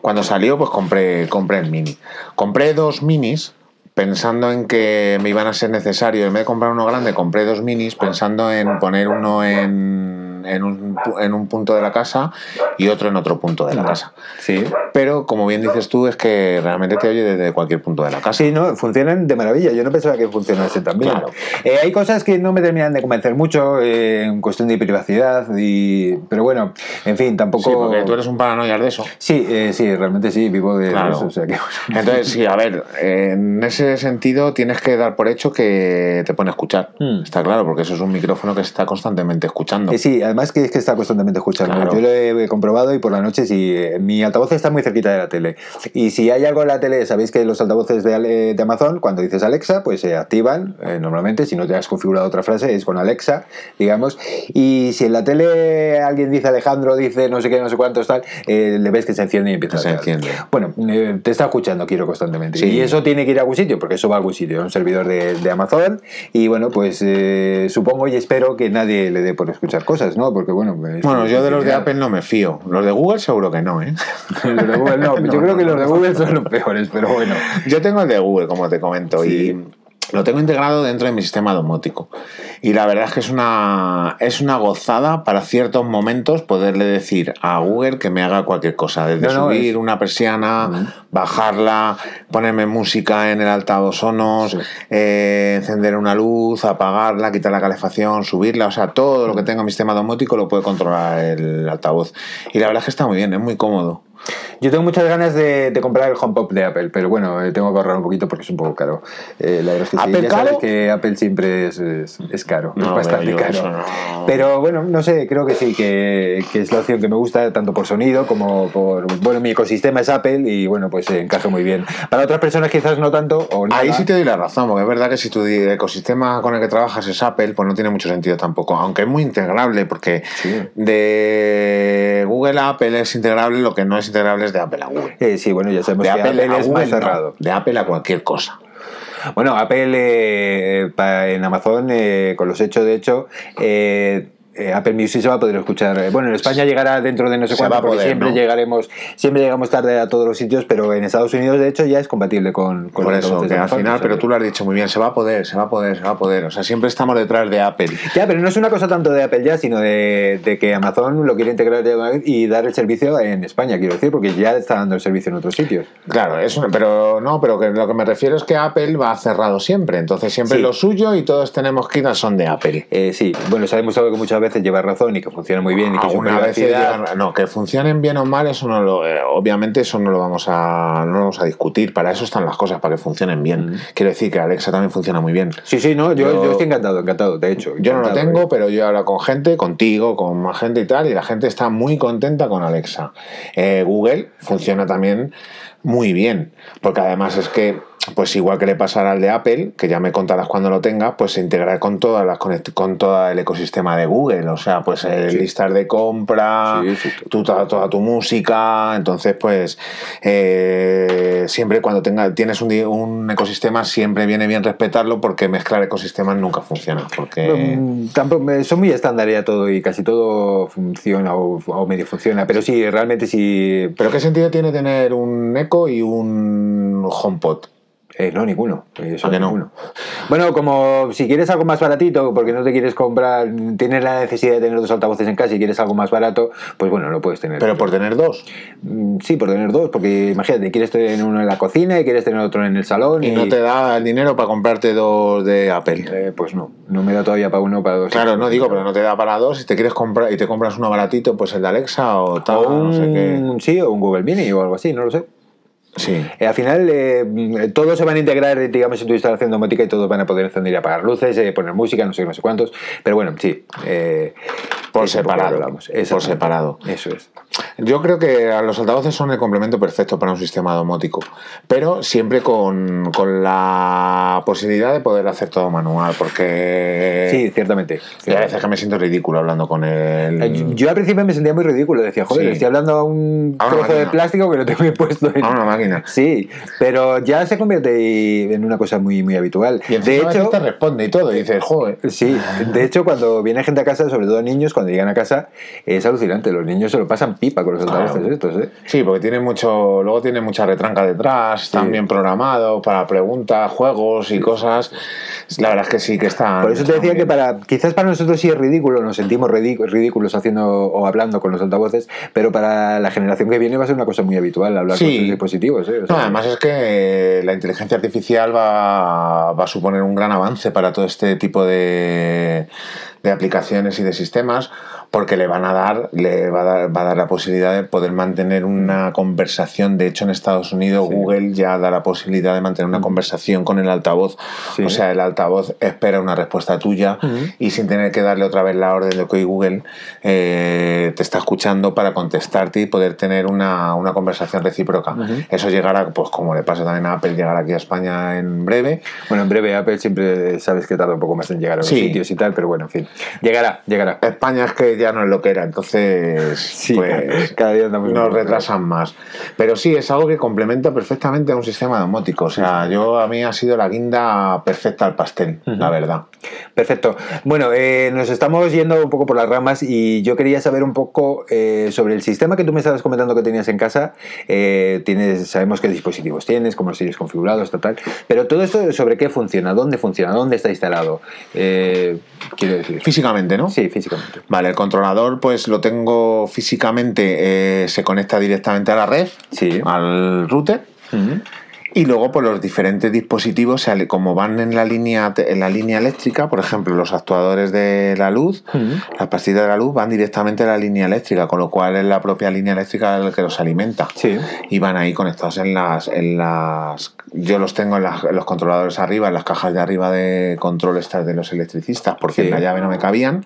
cuando salió pues compré, compré el Mini. Compré dos Minis pensando en que me iban a ser necesarios, en vez de comprar uno grande, compré dos minis pensando en poner uno en en, en un, en un punto de la casa y otro en otro punto de la casa. Sí. Pero como bien dices tú, es que realmente te oye desde cualquier punto de la casa. Sí, no, funcionan de maravilla. Yo no pensaba que funcionase tan bien. Claro. Eh, hay cosas que no me terminan de convencer mucho eh, en cuestión de privacidad, y... pero bueno, en fin, tampoco. Sí, porque tú eres un paranoiar de eso. Sí, eh, sí, realmente sí, vivo de Claro. eso. O sea que, Entonces, sí, a ver, en ese sentido tienes que dar por hecho que te pone a escuchar. Hmm. Está claro, porque eso es un micrófono que se está constantemente escuchando. Eh, sí, además que es que está constantemente escuchando. Claro. Yo lo he comprobado y por la noche si mi altavoz está muy cerquita de la tele. Y si hay algo en la tele, sabéis que los altavoces de, Amazon, cuando dices Alexa, pues se activan eh, normalmente. Si no te has configurado otra frase, es con Alexa, digamos. Y si en la tele alguien dice Alejandro, dice no sé qué, no sé cuántos, tal, eh, le ves que se enciende y empieza Se a enciende. Bueno, eh, te está escuchando, quiero constantemente. Sí. Y eso tiene que ir a algún sitio, porque eso va a algún sitio, a un servidor de, de Amazon. Y bueno, pues eh, supongo y espero que nadie le dé por escuchar cosas, ¿no? Porque bueno. es- Bueno, yo de los de Apple no me fío. Los de Google seguro que no, ¿eh? Los de Google no, No, yo creo que los de Google son los peores, pero bueno. Yo tengo el de Google, como te comento, Sí. y lo tengo integrado dentro de mi sistema domótico. Y la verdad es que es una, es una gozada para ciertos momentos poderle decir a Google que me haga cualquier cosa, desde No, no, subir es- una persiana, bajarla, ponerme música en el altavoz sonos, Sí. eh, encender una luz, apagarla, quitar la calefacción, subirla, o sea, todo lo que tenga mi sistema domótico lo puede controlar el altavoz. Y la verdad es que está muy bien, es muy cómodo. Yo tengo muchas ganas de, de comprar el HomePod de Apple, pero bueno, eh, tengo que ahorrar un poquito porque es un poco caro. Eh, la verdad es que sí, ¿Apple ya sabes caro? que Apple siempre es, es, es caro, es No, bastante pero yo caro. eso no. Pero bueno, no sé, creo que sí, que, que es la opción que me gusta tanto por sonido como por... Bueno, mi ecosistema es Apple y bueno, pues eh, encaja muy bien. Para otras personas quizás no tanto o nada. Ahí sí te doy la razón, porque es verdad que si tu ecosistema con el que trabajas es Apple, pues no tiene mucho sentido tampoco, aunque es muy integrable, porque Sí. de Google a Apple es integrable, lo que no es de Apple a Google. Eh, sí, bueno, ya sabemos De que Apple, es Google más no, cerrado. de Apple a cualquier cosa. Bueno, Apple eh, en Amazon, eh, con los hechos de hecho, eh, eh, Apple Music se va a poder escuchar. Eh, Bueno, en España llegará dentro de no sé cuánto, a porque siempre ¿no? llegaremos, siempre llegamos tarde a todos los sitios, pero en Estados Unidos, de hecho, ya es compatible con, con Por eso, que al final, pero tú lo has dicho muy bien, se va a poder, se va a poder, se va a poder. O sea, siempre estamos detrás de Apple. Ya, pero no es una cosa tanto de Apple ya, sino de, de que Amazon lo quiere integrar y dar el servicio en España, quiero decir, porque ya está dando el servicio en otros sitios. Claro, eso, pero no, pero que lo que me refiero es que Apple va cerrado siempre. Entonces siempre Sí. lo suyo y todos tenemos que ir al son de Apple. Eh, sí, bueno, se ha demostrado que muchas veces lleva razón y que funciona muy bien y que llegan- no, que funcionen bien o mal, eso no lo, eh, obviamente eso no lo vamos a, no lo vamos a discutir. Para eso están las cosas, para que funcionen bien. Mm. Quiero decir que Alexa también funciona muy bien. Sí, sí, no, yo, Yo- yo estoy encantado, encantado, de hecho. Yo no lo tengo, eh. pero yo he hablado con gente, contigo, con más gente y tal, y la gente está muy contenta con Alexa. Eh, Google funciona también muy bien, porque además es que, pues igual que le pasará al de Apple, que ya me contarás cuando lo tenga, pues se integra con todas las con todo el ecosistema de Google, o sea, pues el Sí. listas de compra, Sí, sí, tu- toda, toda tu música, entonces pues eh, siempre cuando tenga, tienes un, ecosistema siempre viene bien respetarlo porque mezclar ecosistemas nunca funciona, porque... Tampoco, eh, son muy estándar ya todo y casi todo funciona o, o medio funciona, pero sí, realmente sí. ¿Pero qué sentido tiene tener un Echo y un HomePod? Eh, no, ninguno. eh, eso ¿A que no? ninguno. Bueno, como si quieres algo más baratito, porque no te quieres comprar, tienes la necesidad de tener dos altavoces en casa y quieres algo más barato, pues bueno, lo puedes tener. Pero por tener dos. Mm, Sí, por tener dos, porque imagínate, quieres tener uno en la cocina y quieres tener otro en el salón. Y no te da el dinero para comprarte dos de Apple. Eh, pues no, no me da todavía para uno para dos. Claro, no digo, pero no te da para dos. Si te quieres comprar y te compras uno baratito, pues el de Alexa o tal, O un, no sé qué. sí, o un Google Mini o algo así, no lo sé. Sí. Eh, al final, eh, mm, todos se van a integrar, digamos, en tu instalación domótica y todos van a poder encender y apagar luces, eh, poner música, no sé, no sé cuántos. Pero bueno, sí. Por separado. hablamos. Por separado. Eso es. Yo creo que los altavoces son el complemento perfecto para un sistema domótico, pero siempre con, con la posibilidad de poder hacer todo manual, porque Sí, ciertamente. hay veces que me siento ridículo hablando con. Eh, Yo, al principio me sentía muy ridículo, decía, joder, Sí. estoy hablando a un A trozo de plástico que lo tengo puesto en... a una máquina. Sí, pero ya se convierte en una cosa muy, muy habitual. Y de hecho, te responde y todo, y dices, joder. Sí, de hecho cuando viene gente a casa, sobre todo niños, cuando llegan a casa es alucinante. Los niños se lo pasan pipa con los altavoces estos, ¿eh? Sí, porque tiene mucho, luego tiene mucha retranca detrás, están bien programados para preguntas, juegos y cosas. La verdad es que sí que están. Por eso te decía que para, quizás para nosotros sí es ridículo, nos sentimos ridículos haciendo o hablando con los altavoces, pero para la generación que viene va a ser una cosa muy habitual hablar con sus dispositivos. ¿eh? además es que la inteligencia artificial va, va a suponer un gran avance para todo este tipo de, de aplicaciones y de sistemas porque le van a dar, le va a dar, va a dar la posibilidad de poder mantener una conversación. De hecho, en Estados Unidos Google ya da la posibilidad de mantener una conversación con el altavoz. O sea, el altavoz espera una respuesta tuya y sin tener que darle otra vez la orden de que Google eh, te está escuchando para contestarte y poder tener una, una conversación recíproca. Eso llegará, pues como le pasa también a Apple, llegará aquí a España en breve. Bueno, en breve Apple siempre sabes que tarda un poco más en llegar a los sitios y tal, pero bueno, en fin, llegará, llegará. España es que ya no es lo que era, entonces pues, cada día nos retrasan más. Pero sí, es algo que complementa perfectamente a un sistema domótico. O sea, yo a mí ha sido la guinda perfecta al pastel, la verdad. Perfecto. Bueno, eh, nos estamos yendo un poco por las ramas y yo quería saber un poco eh, sobre el sistema que tú me estabas comentando que tenías en casa. Eh, tienes, sabemos qué dispositivos tienes, cómo los tienes configurados, tal, Pero todo esto sobre qué funciona, dónde funciona, dónde está instalado. quiero decir. Físicamente, ¿no? Sí, físicamente. Vale, el controlador pues lo tengo físicamente, eh, se conecta directamente a la red, al router. Y luego, por pues, los diferentes dispositivos, como van en la línea en la línea eléctrica, por ejemplo, los actuadores de la luz, las pastillas de la luz van directamente a la línea eléctrica, con lo cual es la propia línea eléctrica la que los alimenta. Y van ahí conectados en las, en las. Yo los tengo en, los controladores arriba, en las cajas de arriba de control estas de los electricistas, porque en la llave no me cabían.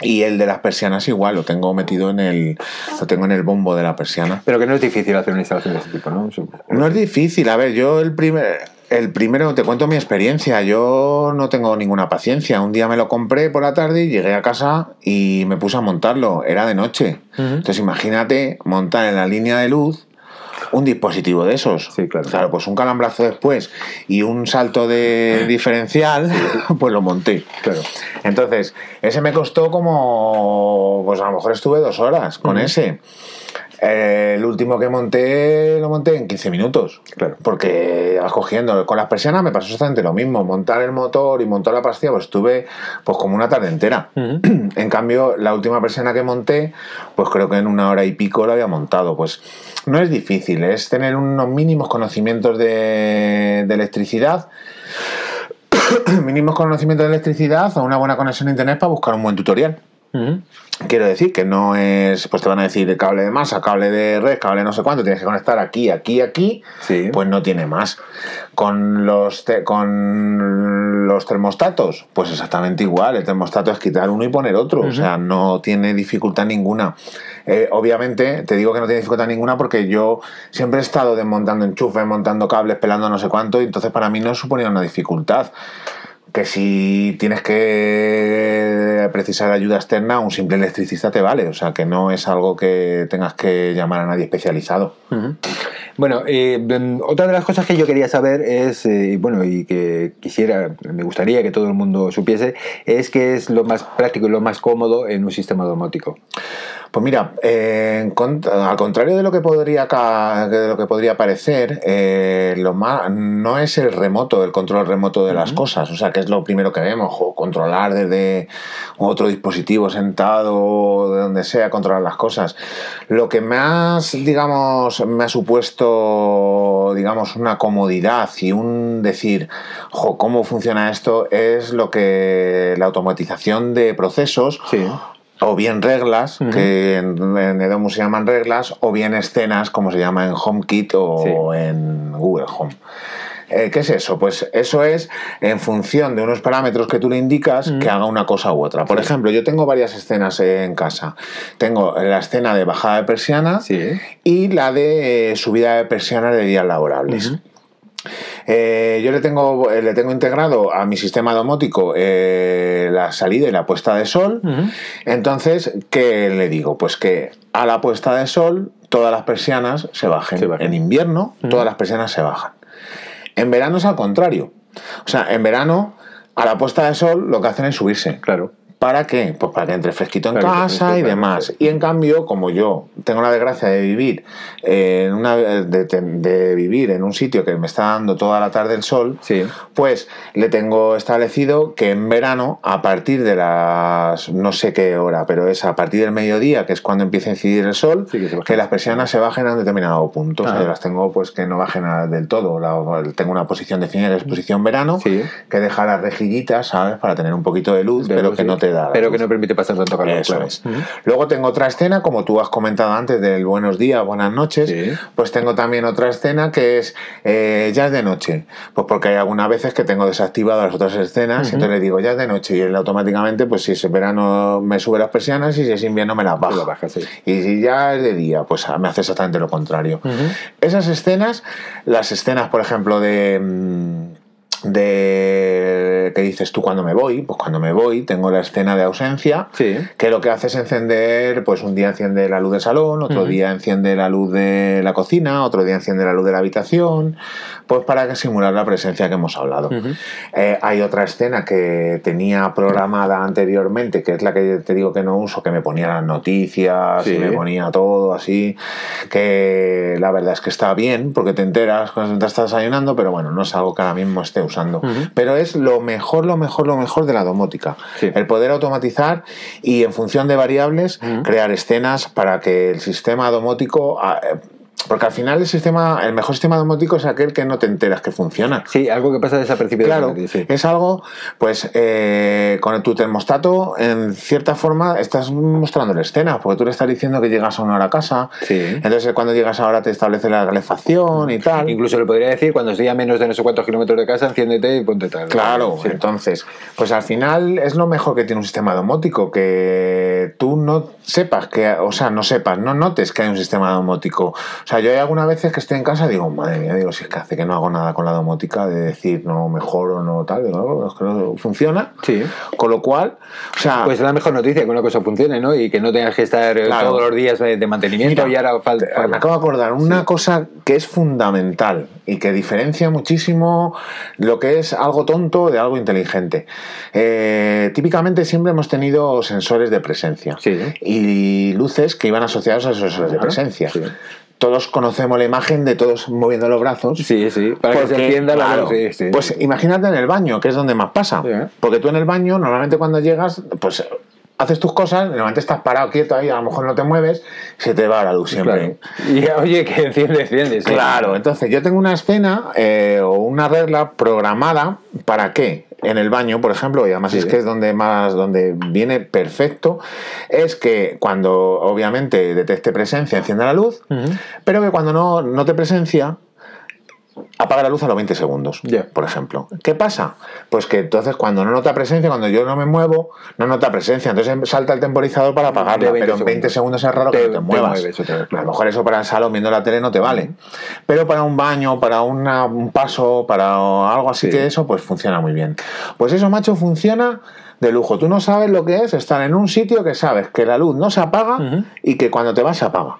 Y el de las persianas igual, lo tengo metido en el lo tengo en el bombo de la persiana. Pero que no es difícil hacer una instalación de ese tipo, ¿no? No es difícil, a ver, yo el primer el primero te cuento mi experiencia, yo no tengo ninguna paciencia. Un día me lo compré por la tarde y llegué a casa y me puse a montarlo, era de noche. Entonces imagínate montar en la línea de luz un dispositivo de esos. Sí, claro. Claro, pues un calambrazo después y un salto de diferencial, pues lo monté. Claro. Entonces, ese me costó como, pues a lo mejor estuve dos horas con ese. Eh, el último que monté lo monté en 15 minutos. Claro. Porque vas cogiendo. Con las persianas me pasó exactamente lo mismo. Montar el motor y montar la pastilla, pues estuve pues como una tarde entera. En cambio, la última persiana que monté, pues creo que en una hora y pico lo había montado. Pues no es difícil, es tener unos mínimos conocimientos de, electricidad mínimos conocimientos de electricidad o una buena conexión a internet para buscar un buen tutorial. Quiero decir que no es, pues te van a decir cable de masa, cable de red, cable no sé cuánto, tienes que conectar aquí, aquí, aquí, pues no tiene más. Con los, con los termostatos, pues exactamente igual, el termostato es quitar uno y poner otro, o sea, no tiene dificultad ninguna. Eh, obviamente, te digo que no tiene dificultad ninguna porque yo siempre he estado desmontando enchufes, montando cables, pelando no sé cuánto, y entonces para mí no suponía una dificultad que si tienes que precisar ayuda externa, un simple electricista te vale. O sea, que no es algo que tengas que llamar a nadie especializado. Bueno, eh, mm, otra de las cosas que yo quería saber es, eh, bueno, y que quisiera, me gustaría que todo el mundo supiese, es qué es lo más práctico y lo más cómodo en un sistema domótico. Pues mira, al contrario de lo que podría, de lo que podría parecer, eh, lo más, no es el remoto, el control remoto de las cosas, o sea, que es lo primero que vemos, o controlar desde otro dispositivo sentado, de donde sea, controlar las cosas. Lo que más, digamos, me ha supuesto, digamos, una comodidad y un decir, ¿cómo funciona esto? Es lo que la automatización de procesos. Sí o bien reglas, que en, en, se llaman reglas, o bien escenas, como se llama en HomeKit o en Google Home. Eh, ¿Qué es eso? Pues eso es en función de unos parámetros que tú le indicas que haga una cosa u otra. Por ejemplo, yo tengo varias escenas en casa. Tengo la escena de bajada de persiana y la de subida de persiana de días laborables. Eh, yo le tengo, eh, le tengo integrado a mi sistema domótico eh, la salida y la puesta de sol. Entonces, ¿qué le digo? Pues que a la puesta de sol todas las persianas se bajen. En invierno todas las persianas se bajan. En verano es al contrario. O sea, en verano a la puesta de sol lo que hacen es subirse. Claro ¿Para qué? Pues para que entre fresquito en que casa y demás. Y en cambio, como yo tengo la desgracia de vivir en una de, de vivir en un sitio que me está dando toda la tarde el sol, Sí. pues le tengo establecido que en verano, a partir de las no sé qué hora, pero es a partir del mediodía, que es cuando empieza a incidir el sol, Sí, que que las persianas se bajen a un determinado punto. O sea, Ajá. yo las tengo pues que no bajen del todo. La- tengo una posición definida de exposición verano, Sí. que deja las rejillitas, ¿sabes? Para tener un poquito de luz, De pero luz, que no te da. Pero luz. que no permite pasar tanto calor, Eso claro. es. Luego tengo otra escena, como tú has comentado antes, del buenos días, buenas noches. Sí. Pues tengo también otra escena que es eh, ya es de noche. Pues porque hay algunas veces que tengo desactivado las otras escenas, y entonces le digo ya es de noche y él automáticamente, pues si es verano me sube las persianas y si es invierno me las baja. Se lo baja, sí. Y si ya es de día, pues me hace exactamente lo contrario. Esas escenas, las escenas, por ejemplo, de. mm, de que dices tú cuando me voy, pues cuando me voy tengo la escena de ausencia Sí. que lo que hace es encender, pues un día enciende la luz del salón, otro día enciende la luz de la cocina, otro día enciende la luz de la habitación, pues para simular la presencia que hemos hablado. Eh, hay otra escena que tenía programada anteriormente, que es la que te digo que no uso, que me ponía las noticias Sí. y me ponía todo así, que la verdad es que está bien, porque te enteras cuando te estás desayunando, pero bueno, no es algo que ahora mismo esté usando. Ujú. Pero es lo mejor, lo mejor, lo mejor de la domótica. Sí. El poder automatizar y en función de variables crear escenas para que el sistema domótico... eh, Porque al final el sistema, el mejor sistema domótico es aquel que no te enteras que funciona. Sí, algo que pasa desapercibido. Claro, sí. es algo, pues eh, con tu termostato, en cierta forma, estás mostrando la escena, porque tú le estás diciendo que llegas a una hora a casa, Sí. entonces cuando llegas ahora te establece la calefacción y tal. Incluso le podría decir, cuando estoy a menos de no sé cuántos kilómetros de casa, enciéndete y ponte tal. Claro, Sí. entonces, pues al final es lo mejor que tiene un sistema domótico, que tú no sepas que, o sea, no sepas, no notes que hay un sistema domótico. O sea, yo hay algunas veces que estoy en casa y digo, madre mía, digo, si es que hace que no hago nada con la domótica, de decir no mejor o no tal, digo, no, es que no funciona. Sí. Con lo cual, o sea, Pues es la mejor noticia que una cosa funcione, ¿no? Y que no tengas que estar eh, Claro. todos los días de, de mantenimiento Mira, y ahora falta. te- me acabo de acordar, una cosa que es fundamental y que diferencia muchísimo lo que es algo tonto de algo inteligente. Eh, típicamente siempre hemos tenido sensores de presencia Sí. y luces que iban asociados a esos sensores de presencia. sí. Todos conocemos la imagen de todos moviendo los brazos. Sí, sí. Para que se Porque, encienda la claro, luz. Sí, sí. Pues imagínate en el baño, que es donde más pasa. Sí, ¿eh? Porque tú en el baño, normalmente cuando llegas, pues haces tus cosas, normalmente estás parado quieto ahí, a lo mejor no te mueves, se te va la luz siempre. Claro. Y oye, que enciende, enciende. sí. Claro, entonces yo tengo una escena eh, o una regla programada para qué en el baño, por ejemplo, y además Sí. es que es donde más donde viene perfecto, es que cuando obviamente detecte presencia encienda la luz, pero que cuando no note presencia apaga la luz a los 20 segundos, por ejemplo. ¿Qué pasa? Pues que entonces cuando no nota presencia, cuando yo no me muevo, no nota presencia, entonces salta el temporizador para apagarla, De 20 pero en 20 segundos. es raro que Te- no te te muevas. mueves A lo mejor eso para el salón viendo la tele no te vale, pero para un baño, para una- un paso, para algo así Sí. que eso, pues funciona muy bien. Pues eso, macho, funciona de lujo. Tú no sabes lo que es estar en un sitio que sabes que la luz no se apaga y que cuando te vas se apaga.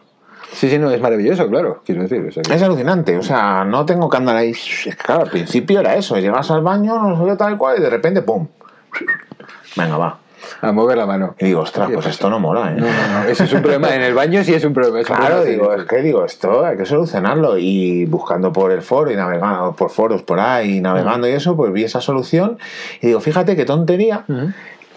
Sí, sí, no, es maravilloso, claro. Quiero decir. o sea que- Es alucinante, o sea, no tengo que andar ahí. Es que, claro, al principio era eso, llegas al baño, no sé qué tal cual, y de repente, ¡pum! Venga, va. A mover la mano. Y digo, ostras, ¿Qué pues pasa? esto no mola, ¿eh? No, no, no. Eso es un problema. En el baño sí es un problema. es un Claro, problema digo, es que digo, esto hay que solucionarlo. Y buscando por el foro y navegando por foros por ahí, y navegando y eso, pues vi esa solución. Y digo, fíjate qué tontería.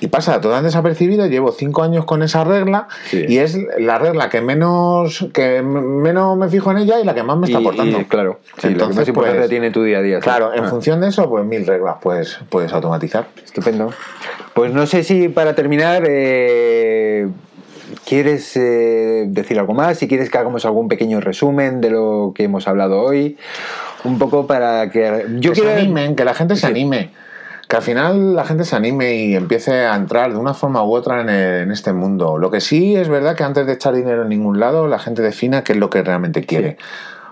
Y pasa todo tan desapercibido, llevo cinco años con esa regla Sí. y es la regla que menos que menos me fijo en ella y la que más me está aportando. y, claro, sí, lo que Entonces, más importante pues, tiene tu día a día. sí. Claro, en Ah. función de eso, pues mil reglas puedes, puedes automatizar. Estupendo. Pues no sé si para terminar eh, quieres eh, decir algo más, si quieres que hagamos algún pequeño resumen de lo que hemos hablado hoy, un poco para que yo que quiero se animen, que la gente se anime. Que al final la gente se anime y empiece a entrar de una forma u otra en, el- en este mundo. Lo que sí es verdad que antes de echar dinero en ningún lado, la gente defina qué es lo que realmente quiere.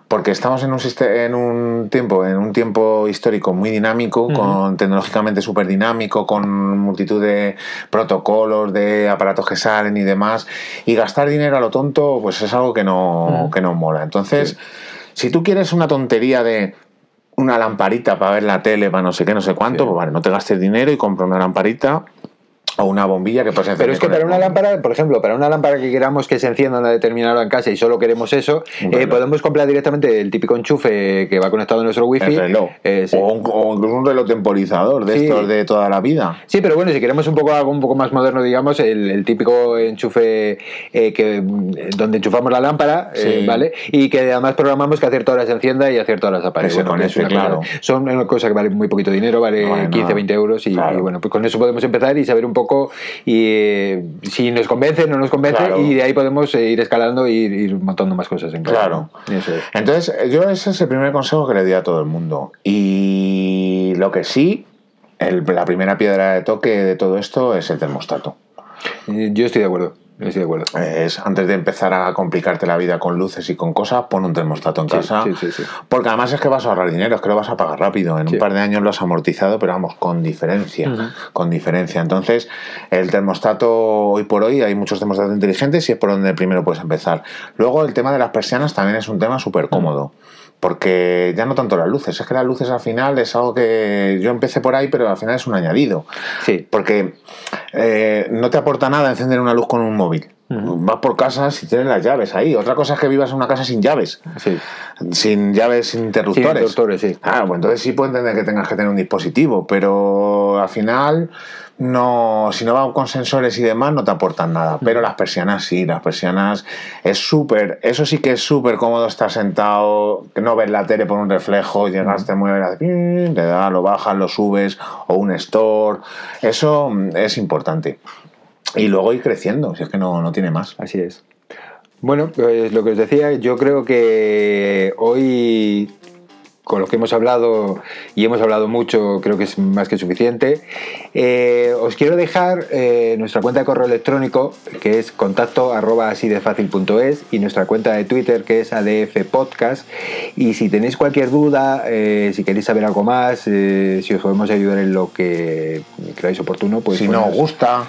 Porque estamos en un, siste- en un tiempo, en un tiempo histórico muy dinámico, con tecnológicamente súper dinámico, con multitud de protocolos, de aparatos que salen y demás. Y gastar dinero a lo tonto, pues es algo que no, que no mola. Entonces, si tú quieres una tontería de una lamparita para ver la tele, para no sé qué, no sé cuánto, Sí. pues vale, no te gastes dinero y compra una lamparita o una bombilla que puedes encender. Pero es que con para una lámpara, por ejemplo, para una lámpara que queramos que se encienda a una determinada hora en casa y solo queremos eso, eh, podemos comprar directamente el típico enchufe que va conectado a nuestro wifi. El reloj. Eh, sí. o, un, o incluso un reloj temporizador de Sí. estos de toda la vida. Sí, pero bueno, si queremos un poco algo un poco más moderno, digamos, el, el típico enchufe eh, que donde enchufamos la lámpara, Sí. ¿vale? Y que además programamos que a cierta hora se encienda y a cierta hora se apague. Que se que conecte, es una cosa- claro. son una cosa que vale muy poquito dinero, vale No vale 15, nada. 20 euros y, Claro. y bueno, pues con eso podemos empezar y saber un poco y eh, si nos convence, no nos convence Claro. y de ahí podemos eh, ir escalando y ir, ir montando más cosas en casa. Claro. ¿no? Eso es. Entonces, yo ese es el primer consejo que le di a todo el mundo. Y lo que sí, el- la primera piedra de toque de todo esto es el termostato. Eh, Yo estoy de acuerdo, estoy de acuerdo. Es antes de empezar a complicarte la vida con luces y con cosas, pon un termostato en Sí, casa. sí, sí, sí. Porque además es que vas a ahorrar dinero, es que lo vas a pagar rápido. En un par de años lo has amortizado, pero vamos, con diferencia. Con diferencia. Entonces, el termostato, hoy por hoy, hay muchos termostatos inteligentes y es por donde primero puedes empezar. Luego, el tema de las persianas también es un tema súper cómodo. Porque ya no tanto las luces, es que las luces al final es algo que yo empecé por ahí, pero al final es un añadido. Sí, Porque eh, no te aporta nada encender una luz con un móvil. Vas por casa si tienes las llaves ahí. Otra cosa es que vivas en una casa sin llaves. sí. Sin llaves, sin interruptores. interruptores, sí. Ah, pues entonces sí puedo entender que tengas que tener un dispositivo, pero al final no, si no va con sensores y demás no te aportan nada. Pero las persianas sí, las persianas es súper, eso sí que es súper cómodo estar sentado, no ves la tele por un reflejo, llegas, te mueves, te da, lo bajas, lo subes, o un store, eso mm, es importante. Y luego ir creciendo, si es que no, no tiene más. Así es. Bueno, pues lo que os decía, yo creo que hoy, con lo que hemos hablado, y hemos hablado mucho, creo que es más que suficiente, eh, os quiero dejar eh, nuestra cuenta de correo electrónico, que es contacto arroba así de fácil.es, y nuestra cuenta de Twitter, que es ADF Podcast. Y si tenéis cualquier duda, eh, si queréis saber algo más, si os podemos ayudar en lo que creáis oportuno, pues si no poneros- os gusta,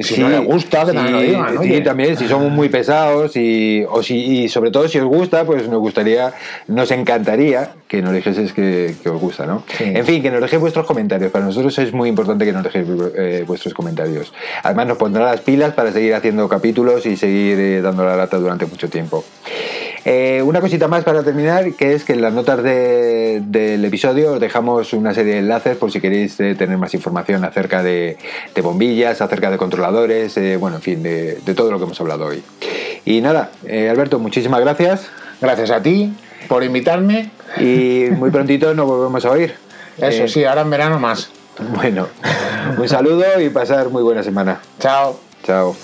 si Sí, no les gusta, que sí, también lo digan. sí, oye. también, si somos muy pesados y, o si, y sobre todo si os gusta, pues nos gustaría, nos encantaría que nos dijeseis que, que os gusta, ¿no? En fin, que nos dejéis vuestros comentarios. Para nosotros es muy importante que nos dejéis eh, vuestros comentarios. Además nos pondrá las pilas para seguir haciendo capítulos y seguir eh, dando la lata durante mucho tiempo. Eh, una cosita más para terminar, que es que en las notas de- del episodio os dejamos una serie de enlaces por si queréis eh, tener más información acerca de, de bombillas, acerca de controladores, eh, bueno, en fin, de, de todo lo que hemos hablado hoy. Y nada, Alberto, muchísimas gracias Gracias a ti por invitarme. y muy prontito nos volvemos a oír. Eso sí, ahora en verano más. Bueno, un saludo y pasar muy buena semana. Chao. Chao.